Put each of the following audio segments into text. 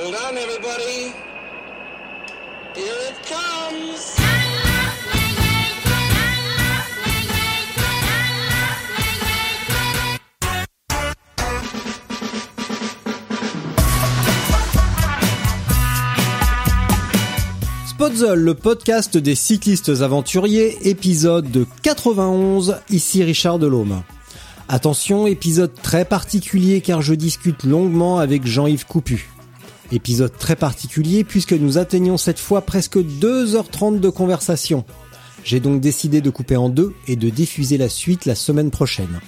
Hold on, everybody. Here it comes. Le podcast des cyclistes aventuriers, épisode de 91, ici Richard Delhomme. Attention, épisode très particulier car je discute longuement avec Jean-Yves Coupu. Épisode très particulier puisque nous atteignons cette fois presque 2h30 de conversation. J'ai donc décidé de couper en deux et de diffuser la suite la semaine prochaine.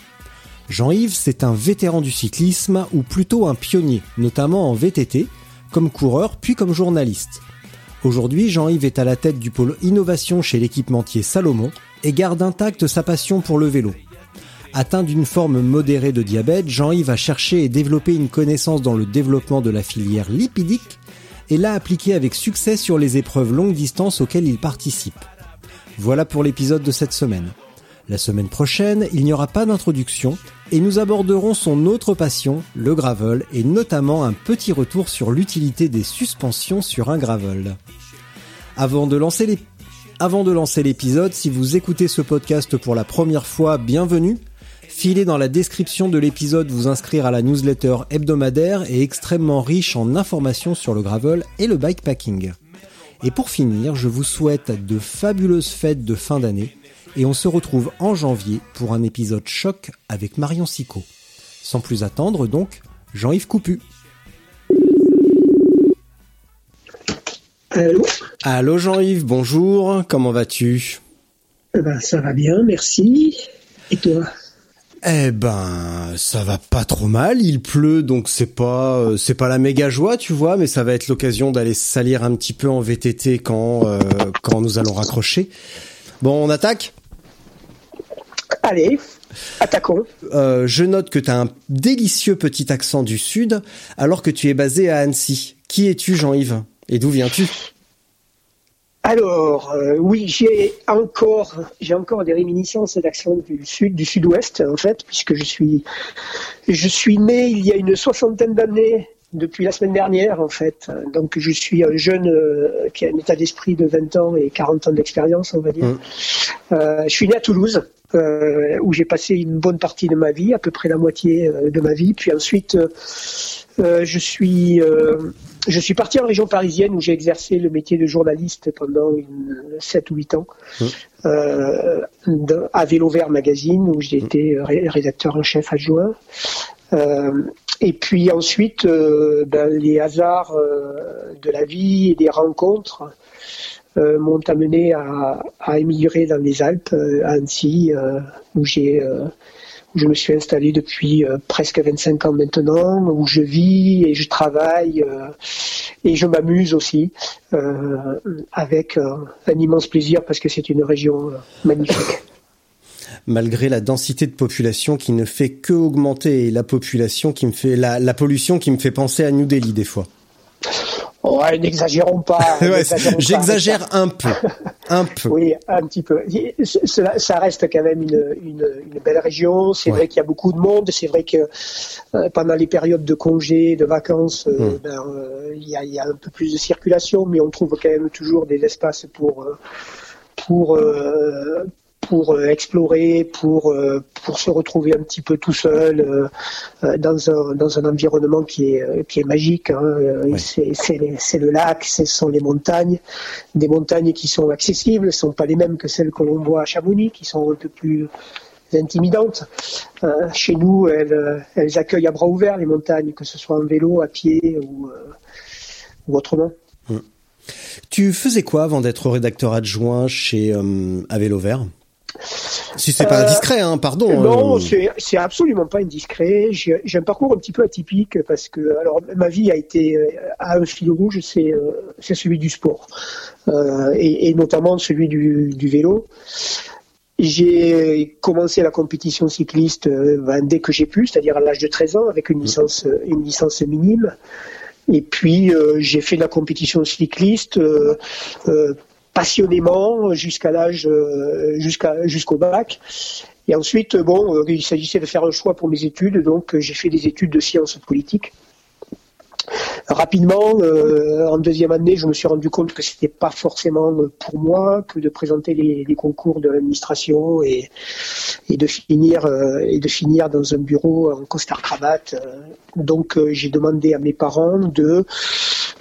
Jean-Yves, c'est un vétéran du cyclisme ou plutôt un pionnier, notamment en VTT, comme coureur puis comme journaliste. Aujourd'hui, Jean-Yves est à la tête du pôle innovation chez l'équipementier Salomon et garde intacte sa passion pour le vélo. Atteint d'une forme modérée de diabète, Jean-Yves a cherché et développé une connaissance dans le développement de la filière lipidique et l'a appliquée avec succès sur les épreuves longue distance auxquelles il participe. Voilà pour l'épisode de cette semaine. La semaine prochaine, il n'y aura pas d'introduction et nous aborderons son autre passion, le gravel, et notamment un petit retour sur l'utilité des suspensions sur un gravel. Avant de lancer les avant de lancer l'épisode, si vous écoutez ce podcast pour la première fois, bienvenue. Filez dans la description de l'épisode vous inscrire à la newsletter hebdomadaire et extrêmement riche en informations sur le gravel et le bikepacking. Et pour finir, je vous souhaite de fabuleuses fêtes de fin d'année et on se retrouve en janvier pour un épisode choc avec Marion Sicot. Sans plus attendre donc, Jean-Yves Coupu. Allô? Allô Jean-Yves, bonjour, comment vas-tu? Eh ben, Ça va bien, merci. Et toi? Eh ben, ça va pas trop mal, il pleut donc c'est pas euh, c'est pas la méga joie, tu vois, mais ça va être l'occasion d'aller salir un petit peu en VTT quand euh, quand nous allons raccrocher. Bon, on attaque? Allez, attaquons. Euh, je note que tu as un délicieux petit accent du sud alors que tu es basé à Annecy. Qui es-tu Jean-Yves? Et d'où viens-tu? Alors, euh, oui, j'ai encore, j'ai encore des réminiscences d'accent du sud, du sud-ouest, en fait, puisque je suis, je suis né il y a une soixantaine d'années, depuis la semaine dernière, en fait. Donc, je suis un jeune euh, qui a un état d'esprit de 20 ans et 40 ans d'expérience, on va dire. Mm. Euh, je suis né à Toulouse, euh, où j'ai passé une bonne partie de ma vie, à peu près la moitié euh, de ma vie. Puis ensuite, euh, euh, je suis euh, je suis parti en région parisienne où j'ai exercé le métier de journaliste pendant une, 7 ou 8 ans Mmh. euh, à Vélo Vert Magazine où j'ai été ré- rédacteur en chef adjoint. Euh, et puis ensuite, euh, ben, les hasards euh, de la vie et des rencontres euh, m'ont amené à, à émigrer dans les Alpes, euh, à Annecy, euh, où j'ai euh, je me suis installé depuis euh, presque 25 ans maintenant, où je vis et je travaille euh, et je m'amuse aussi euh, avec euh, un immense plaisir parce que c'est une région euh, magnifique. Malgré la densité de population qui ne fait que augmenter et la population qui me fait la, la pollution qui me fait penser à New Delhi des fois. Ouais, n'exagérons pas. Ouais. J'exagère un peu, un peu. Oui, un petit peu. Cela, ça reste quand même une, une, une belle région. C'est Ouais. vrai qu'il y a beaucoup de monde. C'est vrai que euh, pendant les périodes de congés, de vacances, euh, Mm. ben, euh, il y, a, y a un peu plus de circulation, mais on trouve quand même toujours des espaces pour pour euh, pour euh, explorer, pour euh, pour se retrouver un petit peu tout seul euh, dans un dans un environnement qui est qui est magique. Hein. C'est le lac, ce sont les montagnes, des montagnes qui sont accessibles, ne sont pas les mêmes que celles que l'on voit à Chamonix, qui sont un peu plus intimidantes. Euh, chez nous, elles, elles accueillent à bras ouverts les montagnes, que ce soit en vélo, à pied ou, euh, ou autrement. Tu faisais quoi avant d'être rédacteur adjoint chez euh, à Vélo Vert? Si c'est pas Euh, indiscret, hein, pardon. Non, euh, c'est absolument pas indiscret. J'ai un parcours un petit peu atypique parce que alors ma vie a été euh, à un fil rouge, c'est euh, c'est celui du sport Euh, et, et notamment celui du, du vélo. J'ai commencé la compétition cycliste euh, ben, dès que j'ai pu, c'est-à-dire à, l'âge de 13 ans, avec une licence euh, une licence minime. Et puis euh, j'ai fait de la compétition cycliste euh, euh, passionnément jusqu'à l'âge euh, jusqu'à jusqu'au bac. Et ensuite, bon, euh, il s'agissait de faire un choix pour mes études, donc euh, j'ai fait des études de sciences politiques. Rapidement, euh, en deuxième année, je me suis rendu compte que c'était pas forcément pour moi que de présenter les, les concours de l'administration et, et de finir euh, et de finir dans un bureau en costard cravate. Euh, Donc, euh, j'ai demandé à mes parents de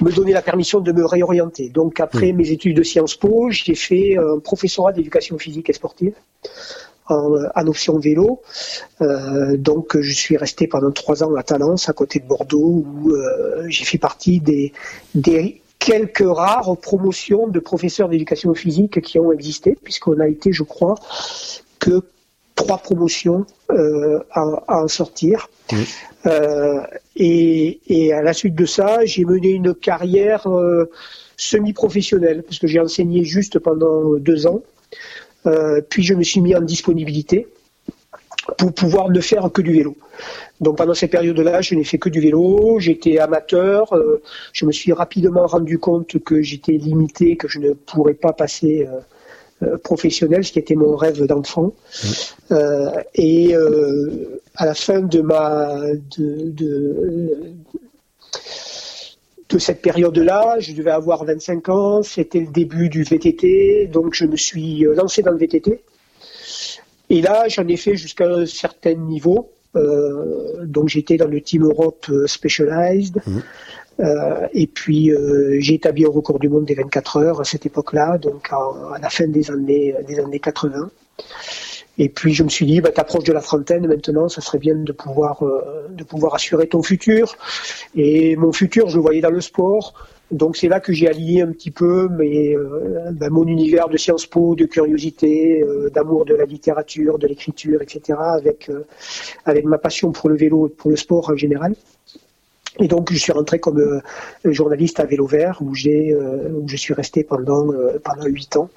me donner la permission de me réorienter. Donc, après mes études de Sciences Po, j'ai fait un professorat d'éducation physique et sportive en, en option vélo. Euh, donc je suis resté pendant trois ans à Talence, à côté de Bordeaux, où euh, j'ai fait partie des, des quelques rares promotions de professeurs d'éducation physique qui ont existé, puisqu'on a été, je crois, que trois promotions euh, à, à en sortir. Euh, et, et à la suite de ça, j'ai mené une carrière euh, semi-professionnelle, parce que j'ai enseigné juste pendant deux ans. Euh, puis je me suis mis en disponibilité pour pouvoir ne faire que du vélo. Donc pendant ces périodes-là, je n'ai fait que du vélo, j'étais amateur, euh, je me suis rapidement rendu compte que j'étais limité, que je ne pourrais pas passer euh, euh, professionnel, ce qui était mon rêve d'enfant. Euh, et à la fin de ma de, de, de cette période-là, je devais avoir 25 ans, c'était le début du VTT, donc je me suis euh, lancé dans le VTT. Et là, j'en ai fait jusqu'à un certain niveau. Euh, donc j'étais dans le Team Europe euh, Specialized. Euh, et puis euh, j'ai établi un record du monde des 24 heures à cette époque-là, donc à la fin des années, des années 80. Et puis je me suis dit, bah, t'approches de la trentaine maintenant, ça serait bien de pouvoir, euh, de pouvoir assurer ton futur. Et mon futur, je le voyais dans le sport. Donc c'est là que j'ai allié un petit peu euh, ben, mon univers de Sciences Po, de curiosité, euh, d'amour de la littérature, de l'écriture, etc. avec avec ma passion pour le vélo et pour le sport en général. Et donc je suis rentré comme journaliste à Vélo Vert où où je suis resté pendant euh, pendant ans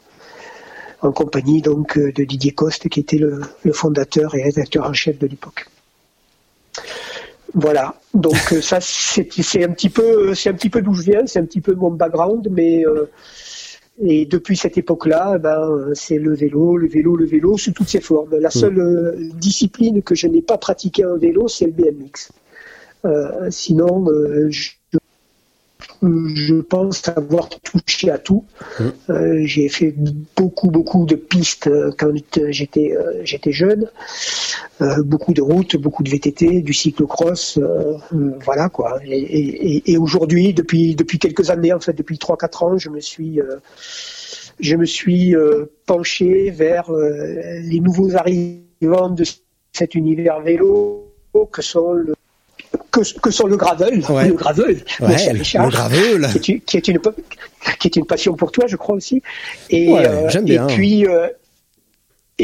en compagnie donc euh, de Didier Coste qui était le, le fondateur et rédacteur en chef de l'époque. Voilà. Donc euh, ça c'est un petit peu c'est un petit peu d'où je viens, c'est un petit peu mon background, mais euh, et depuis cette époque-là, ben c'est le vélo, le vélo, le vélo sous toutes ses formes. La seule euh, discipline que je n'ai pas pratiquée en vélo, c'est le BMX. Euh, sinon, euh, je, je pense avoir touché à tout. Euh, j'ai fait beaucoup, beaucoup de pistes euh, quand j'étais euh, j'étais jeune, Euh, beaucoup de routes, beaucoup de VTT, du cyclocross, euh, voilà quoi. Et, et- et- et aujourd'hui, depuis depuis quelques années, en fait, depuis 3-4 ans, je me suis je me suis euh, penché vers euh, les nouveaux arrivants de cet univers vélo que sont le que, que sont le gravel, Ouais. le gravel, Ouais, Richard, le gravel. qui est, une- qui est une qui est une passion pour toi, je crois aussi. Et, Ouais, euh, j'aime et bien. puis euh,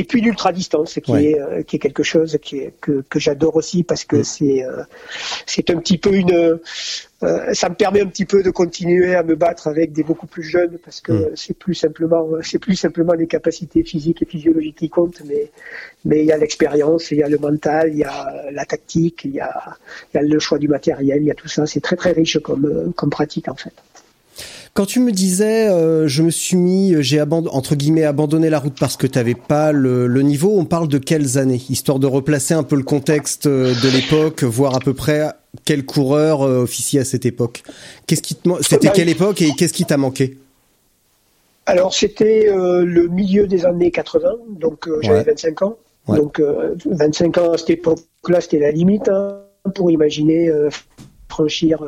et puis l'ultra distance, qui Ouais. est euh, qui est quelque chose qui est, que que j'adore aussi parce Mm. que c'est euh, c'est un petit peu une euh, ça me permet un petit peu de continuer à me battre avec des beaucoup plus jeunes parce que Mm. c'est plus simplement c'est plus simplement les capacités physiques et physiologiques qui comptent mais mais il y a l'expérience il y a le mental il y a la tactique il y a il y a le choix du matériel il y a tout ça c'est très très riche comme comme pratique en fait Quand tu me disais, euh, je me suis mis, euh, j'ai abandonné entre guillemets abandonné la route parce que t'avais pas le, le niveau. On parle de quelles années, histoire de replacer un peu le contexte euh, de l'époque, voir à peu près quel coureur euh, officie à cette époque. Qu'est-ce qui te, c'était quelle époque et qu'est-ce qui t'a manqué? Alors c'était euh, le milieu des années 80, donc euh, j'avais Ouais. 25 ans. Ouais. Donc euh, 25 ans à cette époque-là, c'était la limite hein, pour imaginer franchir.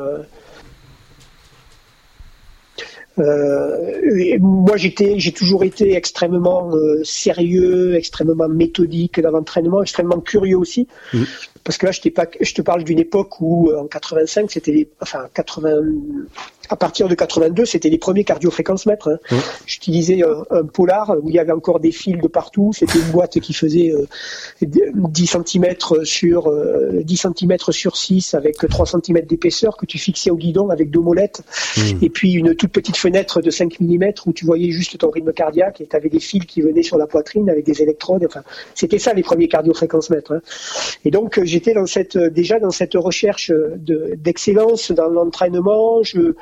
Euh, et moi, j'étais, j'ai toujours été extrêmement euh, sérieux, extrêmement méthodique dans l'entraînement, extrêmement curieux aussi. Mhm. Parce que là, je, pas, je te parle d'une époque où, euh, en 85, c'était, enfin, 80, à partir de 82, c'était les premiers cardiofréquencemètres. Hein. Mmh. J'utilisais un, un, polar où il y avait encore des fils de partout. C'était une boîte qui faisait euh, 10 cm sur euh, 10 cm sur 6 avec 3 cm d'épaisseur que tu fixais au guidon avec deux molettes Mmh. et puis une toute petite fenêtre de 5 mm où tu voyais juste ton rythme cardiaque et tu avais des fils qui venaient sur la poitrine avec des électrodes. Enfin, c'était ça les premiers cardiofréquencemètres. Hein. Et donc euh, j'étais dans cette déjà dans cette recherche de- d'excellence dans l'entraînement. Je,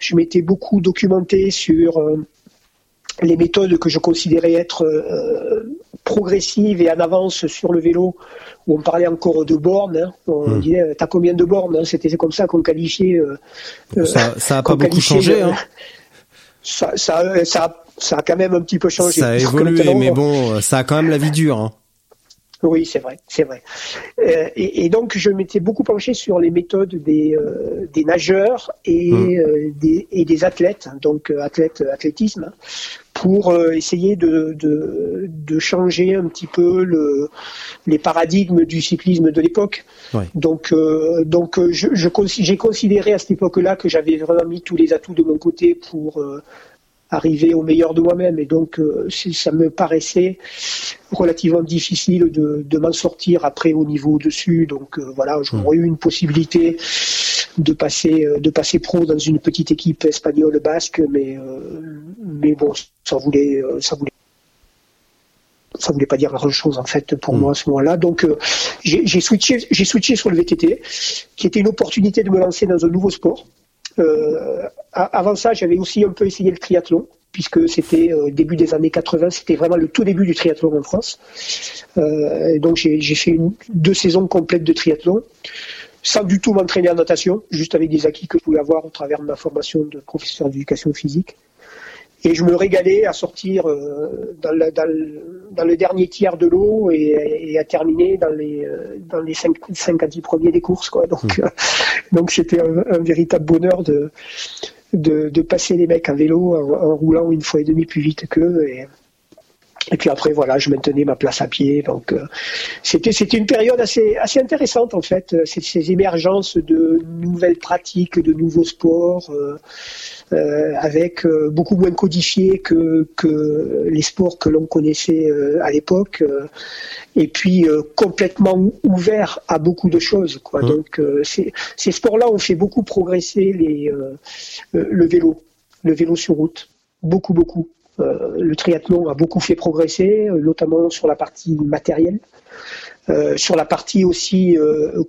je m'étais beaucoup documenté sur euh, les méthodes que je considérais être euh, progressives et en avance sur le vélo, où on parlait encore de bornes. hein. On Hmm. disait, t'as combien de bornes hein C'était comme ça qu'on qualifiait. euh, euh, Ça, ça a pas beaucoup changé. Hein. ça, ça, ça, ça a quand même un petit peu changé. Ça a évolué, mais bon, ça a quand même la vie dure. Hein. Oui, c'est vrai, c'est vrai. Euh, et, et donc, je m'étais beaucoup penché sur les méthodes des, euh, des nageurs et, Mm. euh, des, et des athlètes, donc euh, athlètes, athlétisme, pour essayer de, de, de changer un petit peu le, les paradigmes du cyclisme de l'époque. Donc, donc, je, je consi- j'ai considéré à cette époque-là que j'avais vraiment mis tous les atouts de mon côté pour arriver au meilleur de moi-même. Et donc, euh, ça me paraissait relativement difficile de, de m'en sortir après au niveau dessus. Donc euh, voilà, j'aurais eu une possibilité de passer euh, de passer pro dans une petite équipe espagnole basque, mais euh, mais bon, ça voulait ça voulait ça voulait pas dire grand chose en fait pour Mm. moi à ce moment-là. Donc euh, j'ai switché j'ai switché sur le VTT, qui était une opportunité de me lancer dans un nouveau sport. Euh, avant ça, j'avais aussi un peu essayé le triathlon, puisque c'était euh, début des années 80, c'était vraiment le tout début du triathlon en France. Euh, donc j'ai fait une, deux saisons complètes de triathlon, sans du tout m'entraîner en natation, juste avec des acquis que je pouvais avoir au travers de ma formation de professeur d'éducation physique. Et je me régalais à sortir euh, dans, le, dans, le, dans le dernier tiers de l'eau et, et à terminer dans les, euh, dans les 5, 5 à 10 premiers des courses. Quoi. Donc euh, donc c'était un, un véritable bonheur de, de, de passer les mecs à vélo en, roulant une fois et demie plus vite qu'eux. Et, et puis après, voilà, je maintenais ma place à pied. Donc, euh, c'était c'était une période assez assez intéressante en fait. Ces, ces émergences de nouvelles pratiques, de nouveaux sports, euh, euh, avec euh, beaucoup moins codifiés que que les sports que l'on connaissait euh, à l'époque. euh, et puis euh, complètement ouvert à beaucoup de choses. Quoi. Mmh. Donc, euh, ces, ces sports-là ont fait beaucoup progresser les, euh, euh, le vélo, le vélo sur route, beaucoup beaucoup. Euh, le triathlon a beaucoup fait progresser, euh, notamment sur la partie matérielle. Euh, sur la partie aussi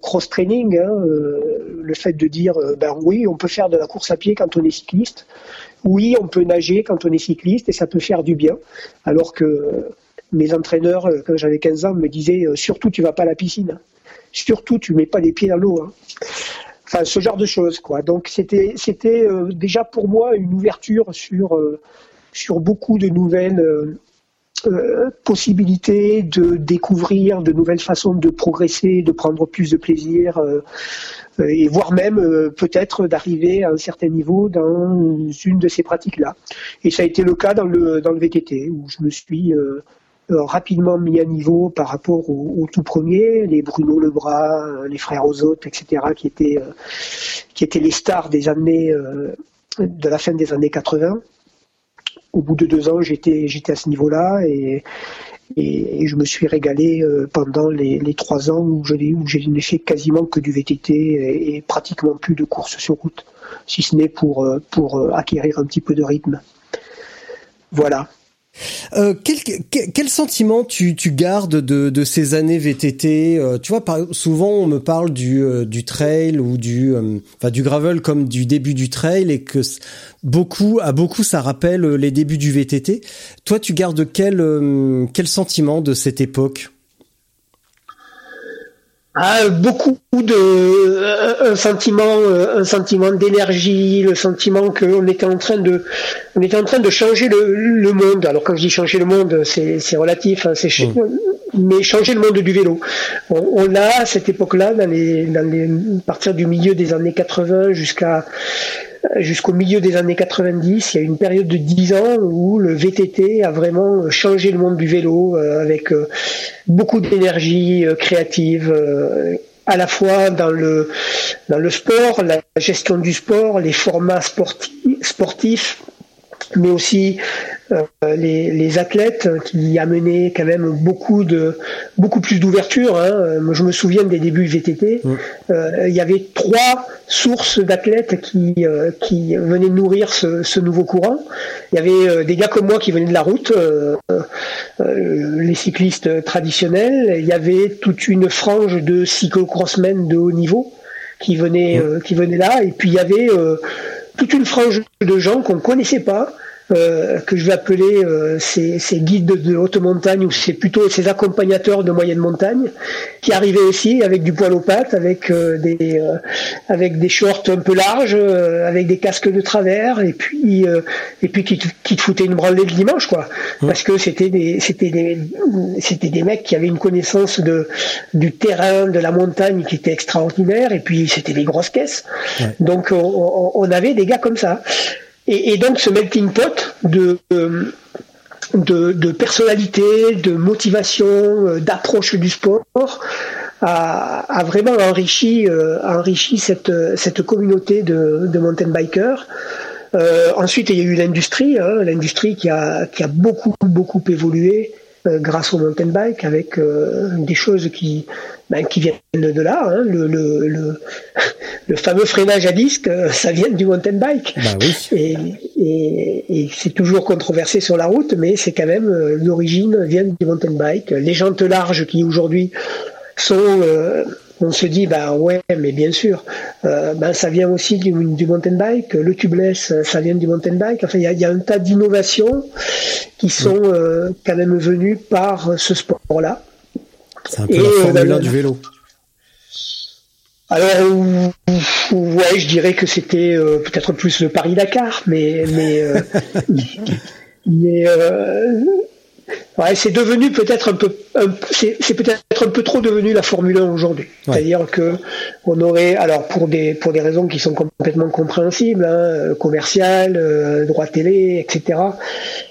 cross-training, hein, le fait de dire, ben oui, on peut faire de la course à pied quand on est cycliste, oui, on peut nager quand on est cycliste et ça peut faire du bien, alors que mes entraîneurs, quand j'avais 15 ans, me disaient, surtout tu vas pas à la piscine, surtout tu mets pas les pieds dans l'eau. Hein. Enfin, ce genre de choses, quoi. Donc c'était c'était déjà pour moi une ouverture sur sur beaucoup de nouvelles euh, euh, possibilités de découvrir de nouvelles façons de progresser, de prendre plus de plaisir euh, et voire même peut-être d'arriver à un certain niveau dans une de ces pratiques-là. Et ça a été le cas dans le dans le VTT où je me suis rapidement mis à niveau par rapport au, au tout premier, les Bruno Lebras, les frères Ozot, etc., qui étaient qui étaient les stars des années de la fin des années 80 au bout de deux ans, j'étais à ce niveau-là et, et, je me suis régalé euh, pendant les, les trois ans où je n'ai fait quasiment que du VTT et, et pratiquement plus de courses sur route, si ce n'est pour euh, pour euh, acquérir un petit peu de rythme. Voilà. Euh, quel, quel, quel sentiment tu, tu gardes de, de ces années VTT euh, Tu vois, par, souvent on me parle du, euh, du trail ou du, euh, enfin du gravel comme du début du trail et que beaucoup, à beaucoup ça rappelle les débuts du VTT. Toi, tu gardes quel, quel sentiment de cette époque? Ah, beaucoup de un sentiment un sentiment d'énergie le sentiment qu'on était en train de on était en train de changer le, le monde alors quand je dis changer le monde c'est c'est relatif hein, c'est mmh. mais changer le monde du vélo on, on l'a à cette époque là dans les dans les à partir du milieu des années 80 jusqu'à jusqu'au milieu des années 90, il y a une période de 10 ans où le VTT a vraiment changé le monde du vélo euh, avec euh, beaucoup d'énergie euh, créative. à la fois dans le dans le sport, la gestion du sport, les formats sportifs, mais aussi euh, les, les, athlètes qui amenaient quand même beaucoup de beaucoup plus d'ouverture. Hein. Je me souviens des débuts VTT, mm. euh, il y avait trois sources d'athlètes qui euh, qui venaient nourrir ce, ce, nouveau courant. Il y avait des gars comme moi qui venaient de la route, les cyclistes traditionnels. Il y avait toute une frange de cyclocrossmen de haut niveau qui venaient mm. qui venaient là, et puis il y avait toute une frange de gens qu'on connaissait pas euh, que je vais appeler euh, ces, ces, guides de, haute montagne ou c'est plutôt ces accompagnateurs de moyenne montagne qui arrivaient aussi avec du poil aux pattes, avec euh, des avec des shorts un peu larges, avec des casques de travers et puis et puis qui, qui te foutaient une branlée le dimanche quoi, parce que c'était des c'était des c'était des mecs qui avaient une connaissance de du terrain, de la montagne qui était extraordinaire et puis c'était des grosses caisses. Donc on, on avait des gars comme ça. Et, donc ce melting pot de, euh, de, de personnalité, de motivation, euh, d'approche du sport a, a vraiment enrichi, euh, enrichi cette, cette communauté de, de mountain bikers. Euh, ensuite, il y a eu l'industrie, hein, l'industrie qui a, qui a beaucoup, beaucoup évolué grâce au mountain bike avec euh, des choses qui, ben, qui viennent de là. Hein. Le, le, le, le, fameux freinage à disque, euh, ça vient du mountain bike. Bah oui. Et, et, et c'est toujours controversé sur la route, mais c'est quand même l'origine vient du mountain bike. Les jantes larges qui aujourd'hui sont on se dit bah ouais mais bien sûr. Euh, ben ça vient aussi du, du, mountain bike le tubeless ça vient du mountain bike. Enfin il y a, y a, un tas d'innovations qui sont euh, quand même venues par ce sport là c'est un peu Et, la formule euh, du vélo. Alors ouais je dirais que c'était euh, peut-être plus le Paris Dakar mais mais euh, mais Ouais, c'est devenu peut-être un peu, c'est peut-être un peu trop devenu la Formule 1 aujourd'hui. C'est-à-dire que on aurait, alors pour des pour des raisons qui sont complètement compréhensibles, hein, euh, commerciales, euh, droit télé, etc.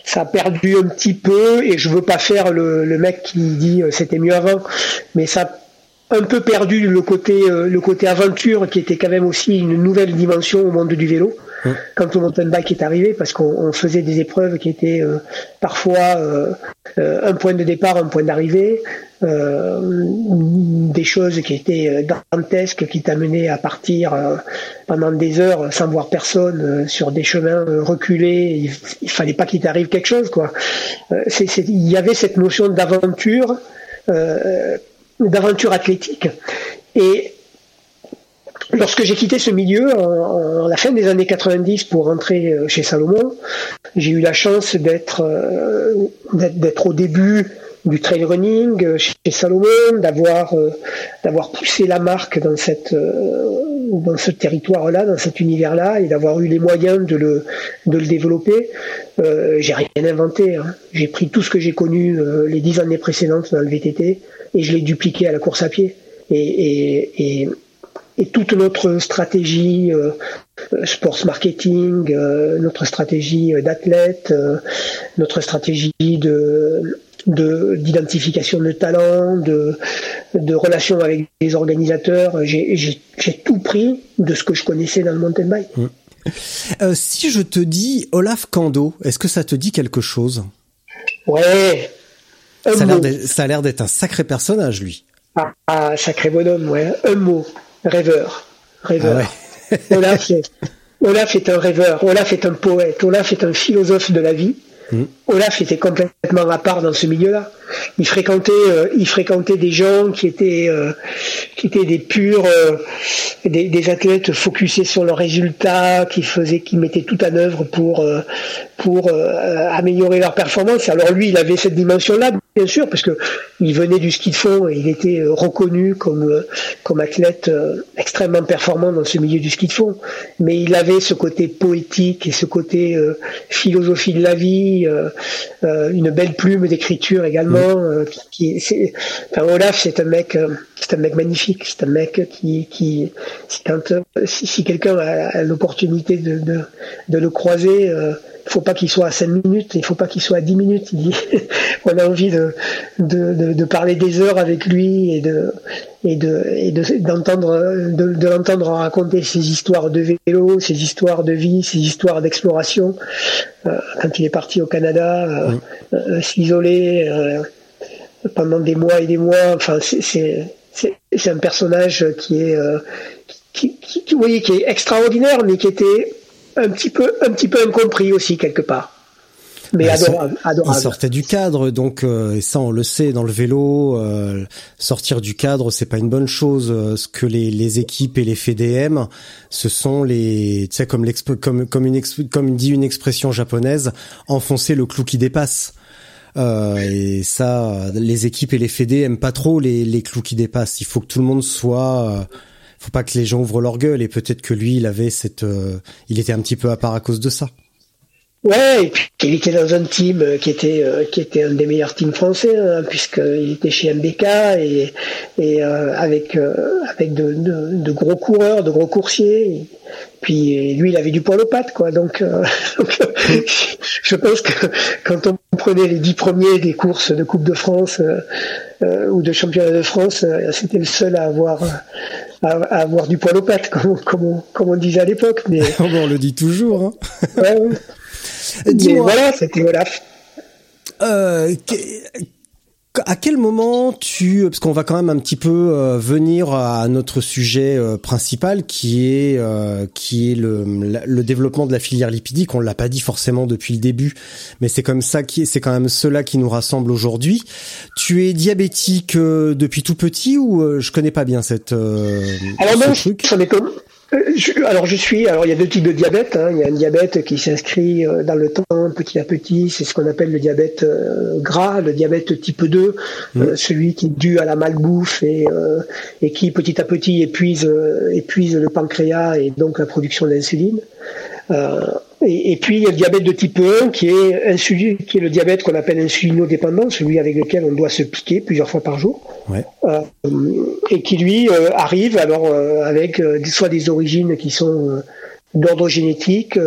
Ça a perdu un petit peu, et je veux pas faire le, le mec qui dit euh, c'était mieux avant, mais ça a un peu perdu le côté le côté aventure qui était quand même aussi une nouvelle dimension au monde du vélo quand le mountain bike est arrivé, parce qu'on faisait des épreuves qui étaient euh, parfois euh, euh, un point de départ, un point d'arrivée, des choses qui étaient dantesques, qui t'amenaient à partir pendant des heures sans voir personne sur des chemins reculés. Il, il fallait pas qu'il t'arrive quelque chose, quoi. il y avait cette notion d'aventure, d'aventure athlétique. Et Lorsque j'ai quitté ce milieu en, la fin des années 90 pour rentrer euh, chez Salomon, j'ai eu la chance d'être euh, d'être au début du trail running euh, chez Salomon, d'avoir d'avoir poussé la marque dans cette dans ce territoire-là, dans cet univers-là, et d'avoir eu les moyens de le de le développer. J'ai rien inventé. Hein. J'ai pris tout ce que j'ai connu les dix années précédentes dans le VTT et je l'ai dupliqué à la course à pied. Et, et toute notre stratégie euh, sports marketing, euh, notre stratégie d'athlète, euh, notre stratégie de d'identification de, talents, de, de relations avec les organisateurs. J'ai tout pris de ce que je connaissais dans le mountain bike. Mmh. Euh, si je te dis Olaf Kando, est-ce que ça te dit quelque chose? Ouais. Ça a l'air d'être un sacré personnage, lui. Ah, ah, sacré bonhomme, ouais. Un mot rêveur. Rêveur. Ah Olaf, est, Olaf est un rêveur, Olaf est un poète, Olaf est un philosophe de la vie. Mm. Olaf était complètement à part dans ce milieu-là. Il fréquentait, euh, il fréquentait des gens qui étaient, euh, qui étaient des purs, euh, des, athlètes focusés sur leurs résultats, qui faisaient, qui mettaient tout en œuvre pour, pour améliorer leur performance. Alors lui, il avait cette dimension-là, bien sûr, parce que il venait du ski de fond et il était reconnu comme, comme athlète extrêmement performant dans ce milieu du ski de fond. Mais il avait ce côté poétique et ce côté philosophie de la vie, une belle plume d'écriture également euh, qui, c'est, enfin, Olaf, c'est un mec, euh, c'est un mec magnifique. C'est un mec qui, qui si, quand, euh, si, quelqu'un a, l'opportunité de, de, de, le croiser, faut pas qu'il soit à 5 minutes, il faut pas qu'il soit à 10 minutes. Il on a envie de, de, de, parler des heures avec lui et de et de et d'entendre de, de l'entendre raconter ses histoires de vélo, ses histoires de vie, ses histoires d'exploration. Euh, quand il est parti au Canada, euh, euh, s'isoler pendant des mois et des mois. Enfin, c'est un personnage qui est qui, qui, qui, qui est extraordinaire, mais qui était un petit peu, un petit peu incompris aussi quelque part. Mais bah, adorable, adorable. Il sortait du cadre, donc euh, et ça on le sait dans le vélo, euh, sortir du cadre c'est pas une bonne chose. Euh, ce que les, les équipes et les FDM, ce sont les, tu sais comme comme comme une comme dit une expression japonaise, enfoncer le clou qui dépasse. Euh, et ça, les équipes et les fédés aiment pas trop les, les clous qui dépassent. Il faut que tout le monde soit faut pas que les gens ouvrent leur gueule et peut-être que lui il avait cette euh, il était un petit peu à part à cause de ça. Ouais, et puis il était dans un team euh, qui était euh, qui était un des meilleurs teams français hein, puisqu'il était chez MBK et et avec avec de, de, gros coureurs, de gros coursiers. Puis lui, il avait du poil aux pattes, quoi. Donc, donc je pense que quand on prenait les dix premiers des courses de Coupe de France ou de Championnat de France, c'était le seul à avoir à, avoir du poil aux pattes, comme, comme, on, disait à l'époque. Mais on le dit toujours. Hein. ouais, ouais. Voilà, c'était Olaf. Euh, à quel moment tu, parce qu'on va quand même un petit peu euh, venir à notre sujet euh, principal, qui est euh, qui est le, le développement de la filière lipidique. On l'a pas dit forcément depuis le début, mais c'est comme ça qui, c'est quand même cela qui nous rassemble aujourd'hui. Tu es diabétique depuis tout petit ou je connais pas bien cette Alors ce truc? comme euh, alors je suis, alors il y a deux types de diabète. Hein. Il y a un diabète qui s'inscrit euh, dans le temps, petit à petit. C'est ce qu'on appelle le diabète euh, gras, le diabète type 2, mmh. celui qui est dû à la malbouffe et, et qui petit à petit épuise, épuise le pancréas et donc la production d'insuline. Et, puis il y a le diabète de type 1 qui est, qui est le diabète qu'on appelle insulinodépendant, celui avec lequel on doit se piquer plusieurs fois par jour, euh, et qui lui euh, arrive alors euh, avec soit des origines qui sont d'ordre génétique,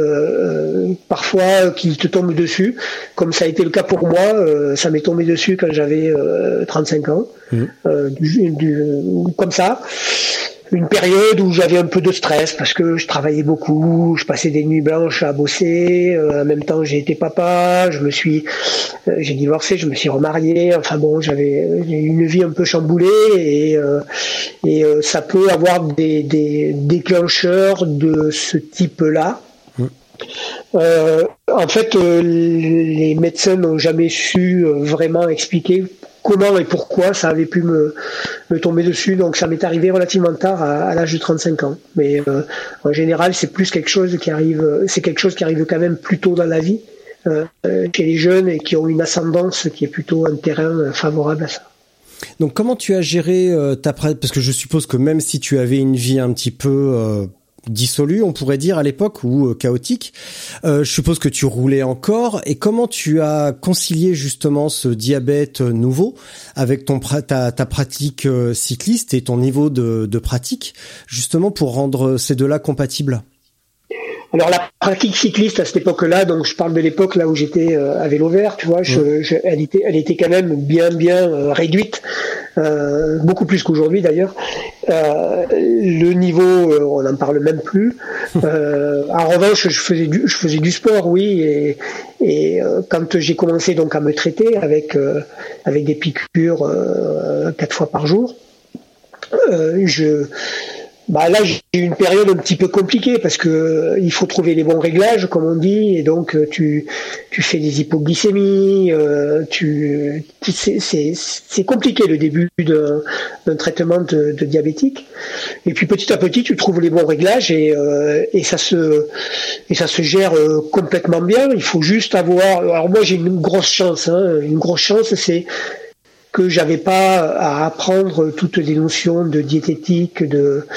parfois qui te tombent dessus, comme ça a été le cas pour moi, ça m'est tombé dessus quand j'avais 35 ans, mmh. comme ça une période où j'avais un peu de stress parce que je travaillais beaucoup, je passais des nuits blanches à bosser. Euh, en même temps, j'ai été papa, je me suis, euh, j'ai divorcé, je me suis remarié. Enfin bon, j'avais une vie un peu chamboulée et euh, et ça peut avoir des, des déclencheurs de ce type-là. Mmh. en fait, les médecins n'ont jamais su vraiment expliquer comment et pourquoi ça avait pu me, tomber dessus. Donc ça m'est arrivé relativement tard, à, l'âge de 35 ans. Mais euh, en général, c'est plus quelque chose qui arrive, c'est quelque chose qui arrive quand même plus tôt dans la vie euh, chez les jeunes et qui ont une ascendance qui est plutôt un terrain favorable à ça. Donc comment tu as géré euh, ta parce que je suppose que même si tu avais une vie un petit peu dissolu, on pourrait dire à l'époque ou euh, chaotique. Euh, je suppose que tu roulais encore. Et comment tu as concilié justement ce diabète nouveau avec ton ta, ta pratique euh, cycliste et ton niveau de, de pratique, justement pour rendre ces deux-là compatibles? Alors la pratique cycliste à cette époque-là, donc je parle de l'époque là où j'étais euh, à vélo vert, tu vois, je, je, elle était, elle était quand même bien bien euh, réduite, euh, beaucoup plus qu'aujourd'hui d'ailleurs. Euh, le niveau, on n'en parle même plus. en revanche, je faisais du, je faisais du sport, oui, et, et quand j'ai commencé donc à me traiter avec avec des piqûres quatre fois par jour, je bah là j'ai eu une période un petit peu compliquée parce que euh, il faut trouver les bons réglages comme on dit et donc euh, tu tu fais des hypoglycémies euh, tu, c'est compliqué le début d'un traitement de, diabétique. Et puis petit à petit tu trouves les bons réglages et, et ça se et ça se gère complètement bien. Il faut juste avoir alors moi j'ai une grosse chance hein, une grosse chance c'est que j'avais pas à apprendre toutes les notions de diététique, de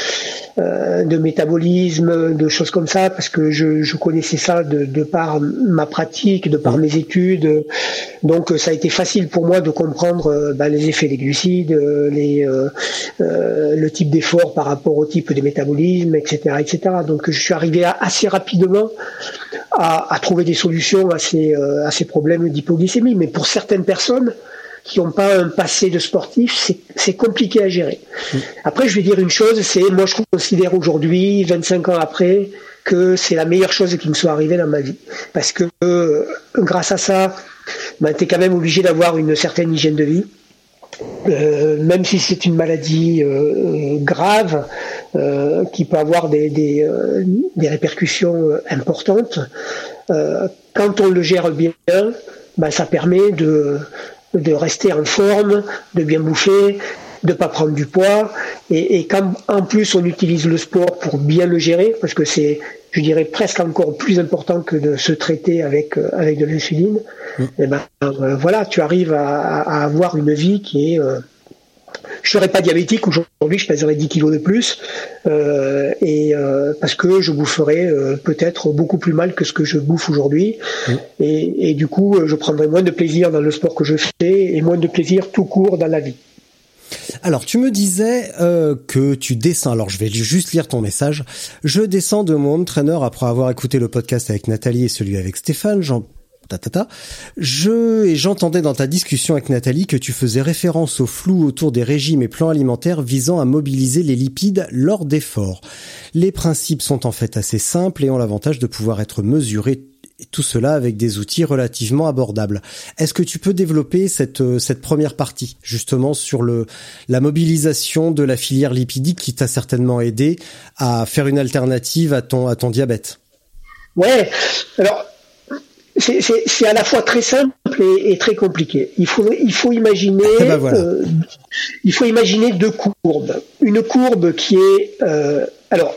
euh, de métabolisme, de choses comme ça, parce que je, je connaissais ça de, de, par ma pratique, de par mes études. Donc ça a été facile pour moi de comprendre bah, les effets des glucides, les, le type d'effort par rapport au type de métabolisme, etc., etc. Donc je suis arrivé assez rapidement à, à, trouver des solutions à ces, à ces problèmes d'hypoglycémie. Mais pour certaines personnes, qui n'ont pas un passé de sportif, c'est compliqué à gérer. Mm. Après, je vais dire une chose, c'est moi je considère aujourd'hui, 25 ans après, que c'est la meilleure chose qui me soit arrivée dans ma vie. Parce que euh, grâce à ça, ben, tu es quand même obligé d'avoir une certaine hygiène de vie. Euh, même si c'est une maladie euh, grave qui peut avoir des, des, des répercussions importantes, quand on le gère bien, ben, ça permet de, de rester en forme, de bien bouffer, de pas prendre du poids, et, et quand en plus on utilise le sport pour bien le gérer, parce que c'est, je dirais, presque encore plus important que de se traiter avec euh, avec de l'insuline, mmh. et eh ben euh, voilà, tu arrives à, à, avoir une vie qui est euh, je serais pas diabétique aujourd'hui, je pèserais 10 kilos de plus, euh, et euh, parce que je boufferais euh, peut-être beaucoup plus mal que ce que je bouffe aujourd'hui, mmh. et, et, du coup, je prendrais moins de plaisir dans le sport que je fais et moins de plaisir tout court dans la vie. Alors, tu me disais euh, que tu descends. Alors, je vais juste lire ton message. Je descends de mon trainer après avoir écouté le podcast avec Nathalie et celui avec Stéphane. J'en je et j'entendais dans ta discussion avec Nathalie que tu faisais référence au flou autour des régimes et plans alimentaires visant à mobiliser les lipides lors d'efforts. Les principes sont en fait assez simples et ont l'avantage de pouvoir être mesurés tout cela avec des outils relativement abordables. Est-ce que tu peux développer cette, euh, cette première partie, justement, sur le, la mobilisation de la filière lipidique qui t'a certainement aidé à faire une alternative à ton, à ton diabète? Ouais. Alors, c'est à la fois très simple et, et, très compliqué. Il faut, il faut imaginer, eh ben voilà. euh, il faut imaginer deux courbes. Une courbe qui est, euh, alors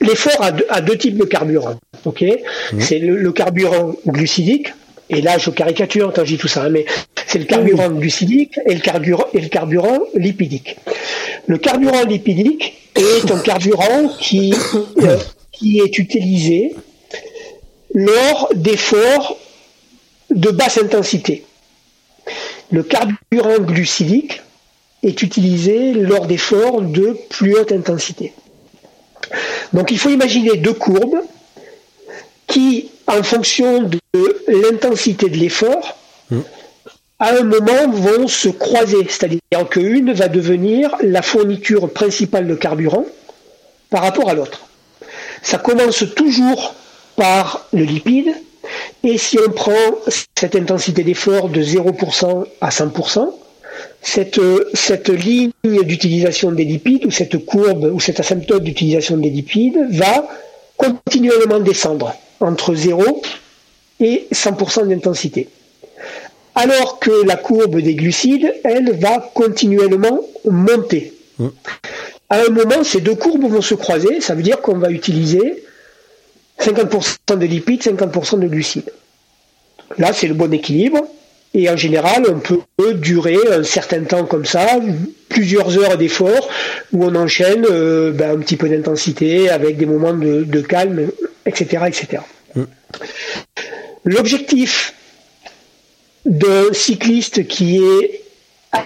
l'effort a, a, deux types de carburant. Ok, mmh. c'est le, le, carburant glucidique. Et là, je caricature quand je dis tout ça, hein, mais c'est le carburant mmh. glucidique et le carburant, et le carburant lipidique. Le carburant lipidique est un carburant qui, euh, qui est utilisé lors d'efforts de basse intensité. Le carburant glucidique est utilisé lors d'efforts de plus haute intensité. Donc il faut imaginer deux courbes qui, en fonction de l'intensité de l'effort, mmh. à un moment vont se croiser, c'est-à-dire qu'une va devenir la fourniture principale de carburant par rapport à l'autre. Ça commence toujours par le lipide. Et si on prend cette intensité d'effort de 0% à 100%, cette, cette ligne d'utilisation des lipides, ou cette courbe, ou cette asymptote d'utilisation des lipides, va continuellement descendre entre 0 et 100% d'intensité. Alors que la courbe des glucides, elle, va continuellement monter. Mmh. À un moment, ces deux courbes vont se croiser, ça veut dire qu'on va utiliser 50% de lipides, 50% de glucides. Là, c'est le bon équilibre. Et en général, on peut durer un certain temps comme ça, plusieurs heures d'effort, où on enchaîne euh, ben, un petit peu d'intensité avec des moments de, de calme, etc. etc. Mm. L'objectif d'un cycliste qui est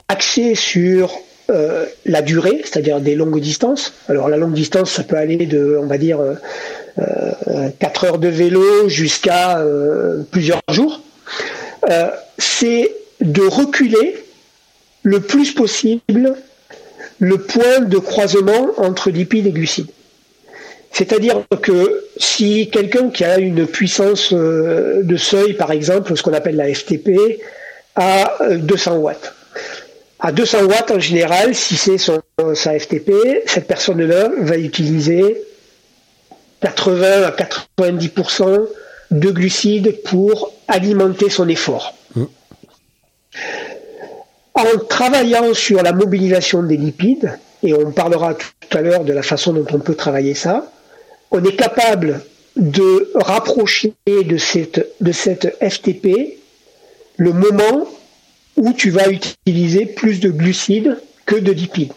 axé sur euh, la durée, c'est-à-dire des longues distances. Alors la longue distance, ça peut aller de, on va dire, euh, 4 heures de vélo jusqu'à euh, plusieurs jours, euh, c'est de reculer le plus possible le point de croisement entre lipides et glucides. C'est-à-dire que si quelqu'un qui a une puissance euh, de seuil, par exemple, ce qu'on appelle la FTP, a 200 watts. À 200 watts en général, si c'est sa FTP, cette personne-là va utiliser 80 à 90% de glucides pour alimenter son effort. Mmh. En travaillant sur la mobilisation des lipides, et on parlera tout à l'heure de la façon dont on peut travailler ça, on est capable de rapprocher de cette, de cette FTP le moment où tu vas utiliser plus de glucides que de lipides.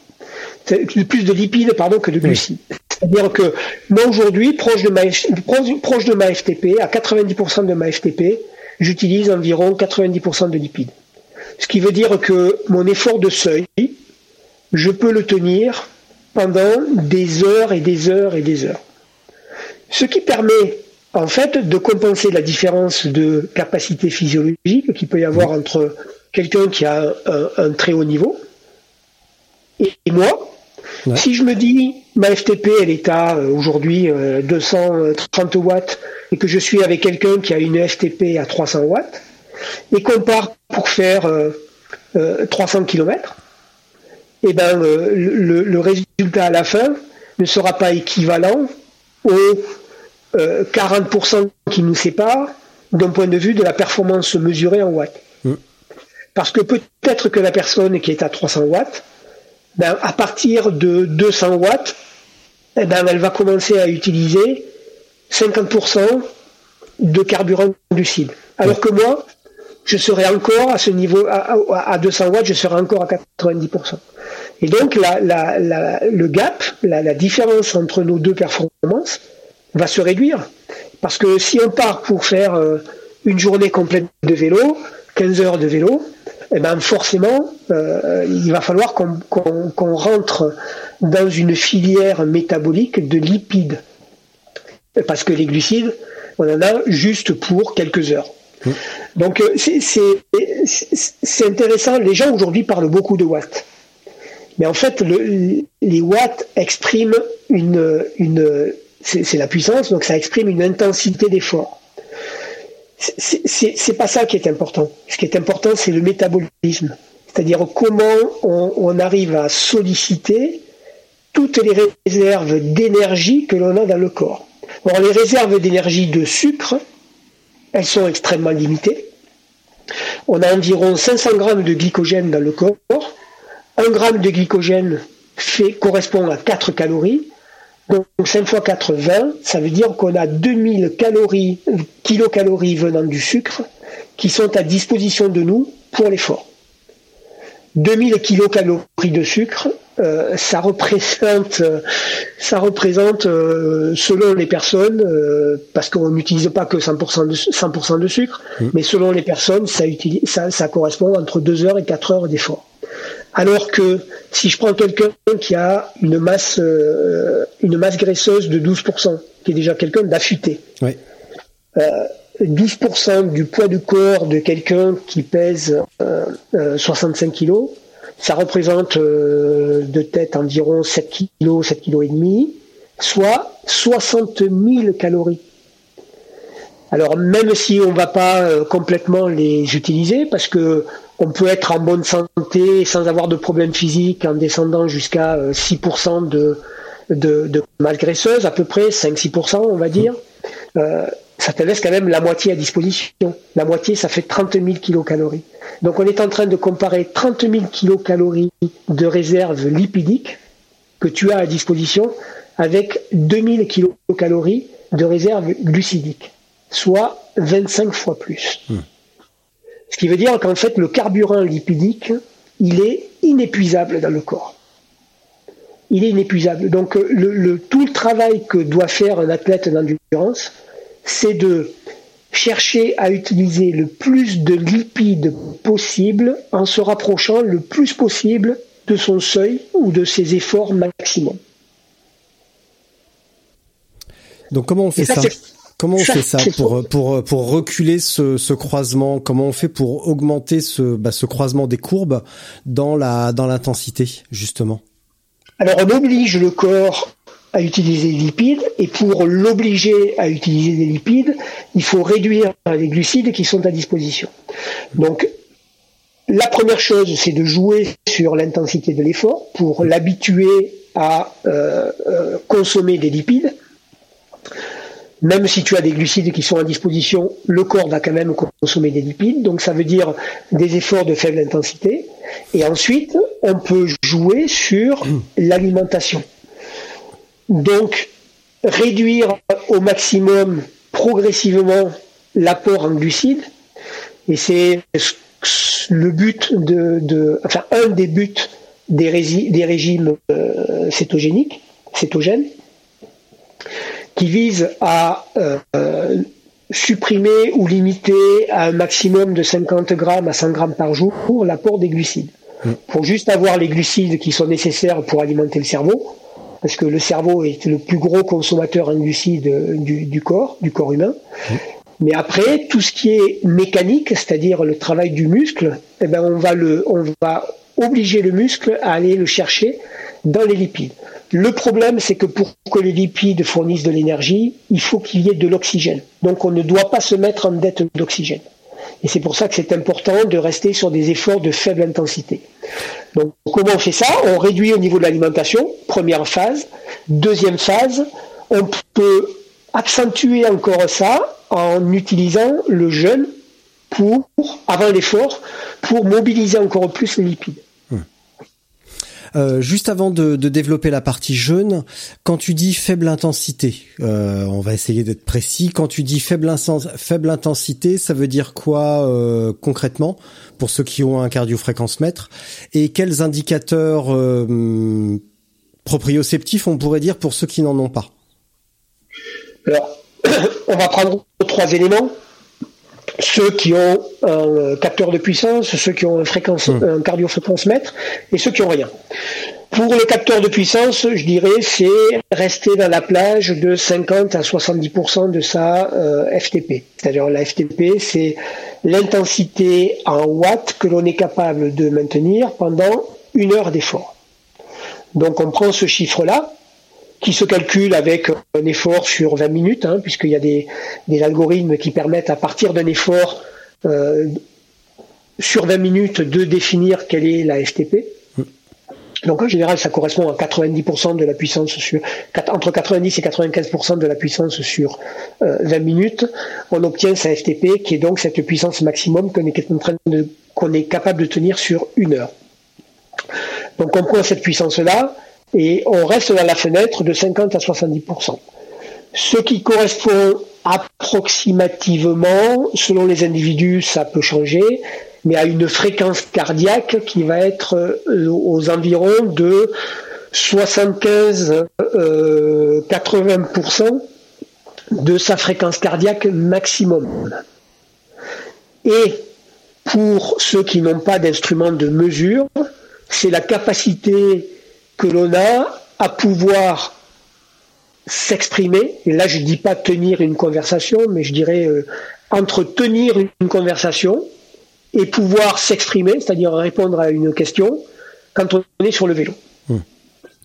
Plus de lipides pardon, que de glucides. C'est-à-dire que moi aujourd'hui, proche de ma, proche de ma FTP, à 90% de ma FTP, j'utilise environ 90% de lipides. Ce qui veut dire que mon effort de seuil, je peux le tenir pendant des heures et des heures et des heures. Ce qui permet en fait de compenser la différence de capacité physiologique qu'il peut y avoir entre quelqu'un qui a un, très haut niveau et, moi. Si je me dis ma FTP elle est à euh, aujourd'hui 230 euh, watts et que je suis avec quelqu'un qui a une FTP à 300 watts et qu'on part pour faire 300 euh, km, et ben le, le, résultat à la fin ne sera pas équivalent aux 40% qui nous séparent d'un point de vue de la performance mesurée en watts. Mm. Parce que peut-être que la personne qui est à 300 watts, ben, à partir de 200 watts, eh ben, elle va commencer à utiliser 50% de carburant lucide. Alors que moi, je serai encore à ce niveau, à, 200 watts, je serai encore à 90%. Et donc, le gap, la, différence entre nos deux performances va se réduire. Parce que si on part pour faire euh, une journée complète de vélo, 15 heures de vélo, eh ben forcément, euh, il va falloir qu'on rentre dans une filière métabolique de lipides. Parce que les glucides, on en a juste pour quelques heures. Mmh. Donc euh, c'est intéressant. Les gens aujourd'hui parlent beaucoup de watts. Mais en fait, les watts expriment une, une c'est la puissance, donc ça exprime une intensité d'effort c'est pas ça qui est important. Ce qui est important, c'est le métabolisme. C'est-à-dire comment on, arrive à solliciter toutes les réserves d'énergie que l'on a dans le corps. Or, les réserves d'énergie de sucre, elles sont extrêmement limitées. On a environ 500 grammes de glycogène dans le corps. Un gramme de glycogène fait, correspond à 4 calories. Donc 5 fois 4, 20, ça veut dire qu'on a 2000 calories, kilocalories venant du sucre qui sont à disposition de nous pour l'effort. 2000 kilocalories de sucre, euh, ça représente, ça représente euh, selon les personnes, euh, parce qu'on n'utilise pas que 100% de, 100 de sucre, mmh. mais selon les personnes, ça, ça, ça correspond entre 2 heures et 4 heures d'effort. Alors que si je prends quelqu'un qui a une masse, euh, une masse graisseuse de 12%, qui est déjà quelqu'un d'affûté, 12% euh, du poids du corps de quelqu'un qui pèse 65 euh, kg, ça représente de tête environ 7 kg, 7 kg et demi, soit 60 000 calories. Alors même si on ne va pas complètement les utiliser, parce que on peut être en bonne santé sans avoir de problèmes physiques en descendant jusqu'à 6% euh, de, de, de graisseuse, à peu près 5-6%, on va dire. Euh, ça te laisse quand même la moitié à disposition. La moitié, ça fait 30 000 kilocalories. Donc on est en train de comparer 30 000 kilocalories de réserve lipidique que tu as à disposition avec 2000 kilocalories de réserve glucidique, soit 25 fois plus. Hmm. Ce qui veut dire qu'en fait, le carburant lipidique, il est inépuisable dans le corps. Il est inépuisable. Donc, le, tout le travail que doit faire un athlète d'endurance, c'est de chercher à utiliser le plus de lipides possible en se rapprochant le plus possible de son seuil ou de ses efforts maximum. Donc comment on fait ça, Comment on fait ça pour, pour, pour reculer ce, ce croisement? Comment on fait pour augmenter ce, bah, ce croisement des courbes dans la dans l'intensité justement? Alors on oblige le corps à utiliser des lipides et pour l'obliger à utiliser des lipides, il faut réduire les glucides qui sont à disposition. Donc la première chose, c'est de jouer sur l'intensité de l'effort pour l'habituer à euh, euh, consommer des lipides même si tu as des glucides qui sont à disposition, le corps va quand même consommer des lipides, donc ça veut dire des efforts de faible intensité. Et ensuite, on peut jouer sur l'alimentation. Donc, réduire au maximum progressivement l'apport en glucides, et c'est le but de, enfin un des buts des, des régimes euh, cétogéniques, cétogènes, qui vise à euh, euh, supprimer ou limiter à un maximum de 50 grammes à 100 grammes par jour l'apport des glucides. Pour juste avoir les glucides qui sont nécessaires pour alimenter le cerveau, parce que le cerveau est le plus gros consommateur en glucides du, du corps, du corps humain. Mais après, tout ce qui est mécanique, c'est-à-dire le travail du muscle, eh ben on va le, on va obliger le muscle à aller le chercher dans les lipides. Le problème, c'est que pour que les lipides fournissent de l'énergie, il faut qu'il y ait de l'oxygène. Donc on ne doit pas se mettre en dette d'oxygène. Et c'est pour ça que c'est important de rester sur des efforts de faible intensité. Donc comment on fait ça? On réduit au niveau de l'alimentation, première phase. Deuxième phase, on peut accentuer encore ça en utilisant le jeûne pour, avant l'effort, pour mobiliser encore plus les lipides. Euh, juste avant de, développer la partie jeûne, quand tu dis faible intensité, euh, on va essayer d'être précis. Quand tu dis faible, intensité, ça veut dire quoi euh, concrètement pour ceux qui ont un cardiofréquence-mètre? Et quels indicateurs proprioceptifs on pourrait dire pour ceux qui n'en ont pas? Alors, on va prendre trois éléments ceux qui ont un capteur de puissance, ceux qui ont un, fréquence, hmm. un cardiofréquence mètre et ceux qui ont rien. Pour le capteur de puissance, je dirais, c'est rester dans la plage de 50 à 70% de sa euh, FTP. C'est-à-dire la FTP, c'est l'intensité en watts que l'on est capable de maintenir pendant une heure d'effort. Donc on prend ce chiffre-là, qui se calcule avec un effort sur 20 minutes, hein, puisqu'il y a des, algorithmes qui permettent à partir d'un effort euh, sur 20 minutes de définir quelle est la FTP. Donc en général, ça correspond à 90% de la puissance sur entre 90 et 95% de la puissance sur 20 euh, minutes. On obtient sa FTP, qui est donc cette puissance maximum qu'on est en train de qu'on est capable de tenir sur une heure. Donc on prend cette puissance-là, et on reste dans la fenêtre de 50 à 70%. Ce qui correspond approximativement, selon les individus, ça peut changer, mais à une fréquence cardiaque qui va être euh, aux environs de 75-80% euh, de sa fréquence cardiaque maximum. Et pour ceux qui n'ont pas d'instrument de mesure, c'est la capacité que l'on a à pouvoir s'exprimer. Et là, je ne dis pas tenir une conversation, mais je dirais euh, entretenir une conversation et pouvoir s'exprimer, c'est-à-dire répondre à une question quand on est sur le vélo. Hmm.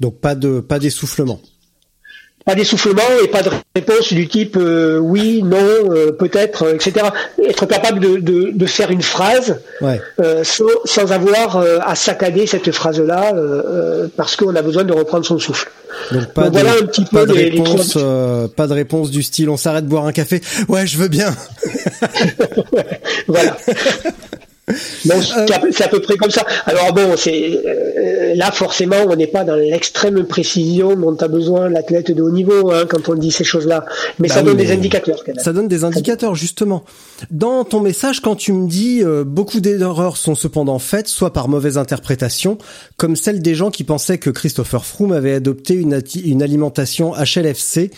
Donc pas de pas d'essoufflement pas d'essoufflement et pas de réponse du type euh, oui, non, euh, peut-être, euh, etc. Être capable de, de, de faire une phrase sans, sans, avoir à saccader cette phrase-là parce qu'on a besoin de reprendre son souffle. Donc pas, de, voilà un petit peu de réponse, pas de réponse du style on s'arrête boire un café. Ouais, je veux bien. voilà. Euh, c'est à peu près comme ça. Alors bon, c'est euh, là forcément, on n'est pas dans l'extrême précision dont a besoin l'athlète de haut niveau hein, quand on dit ces choses-là. Mais bah ça donne des indicateurs. Ça donne des indicateurs justement. Dans ton message, quand tu me dis euh, beaucoup d'erreurs sont cependant faites, soit par mauvaise interprétation, comme celle des gens qui pensaient que Christopher Froome avait adopté une, une alimentation HLFC.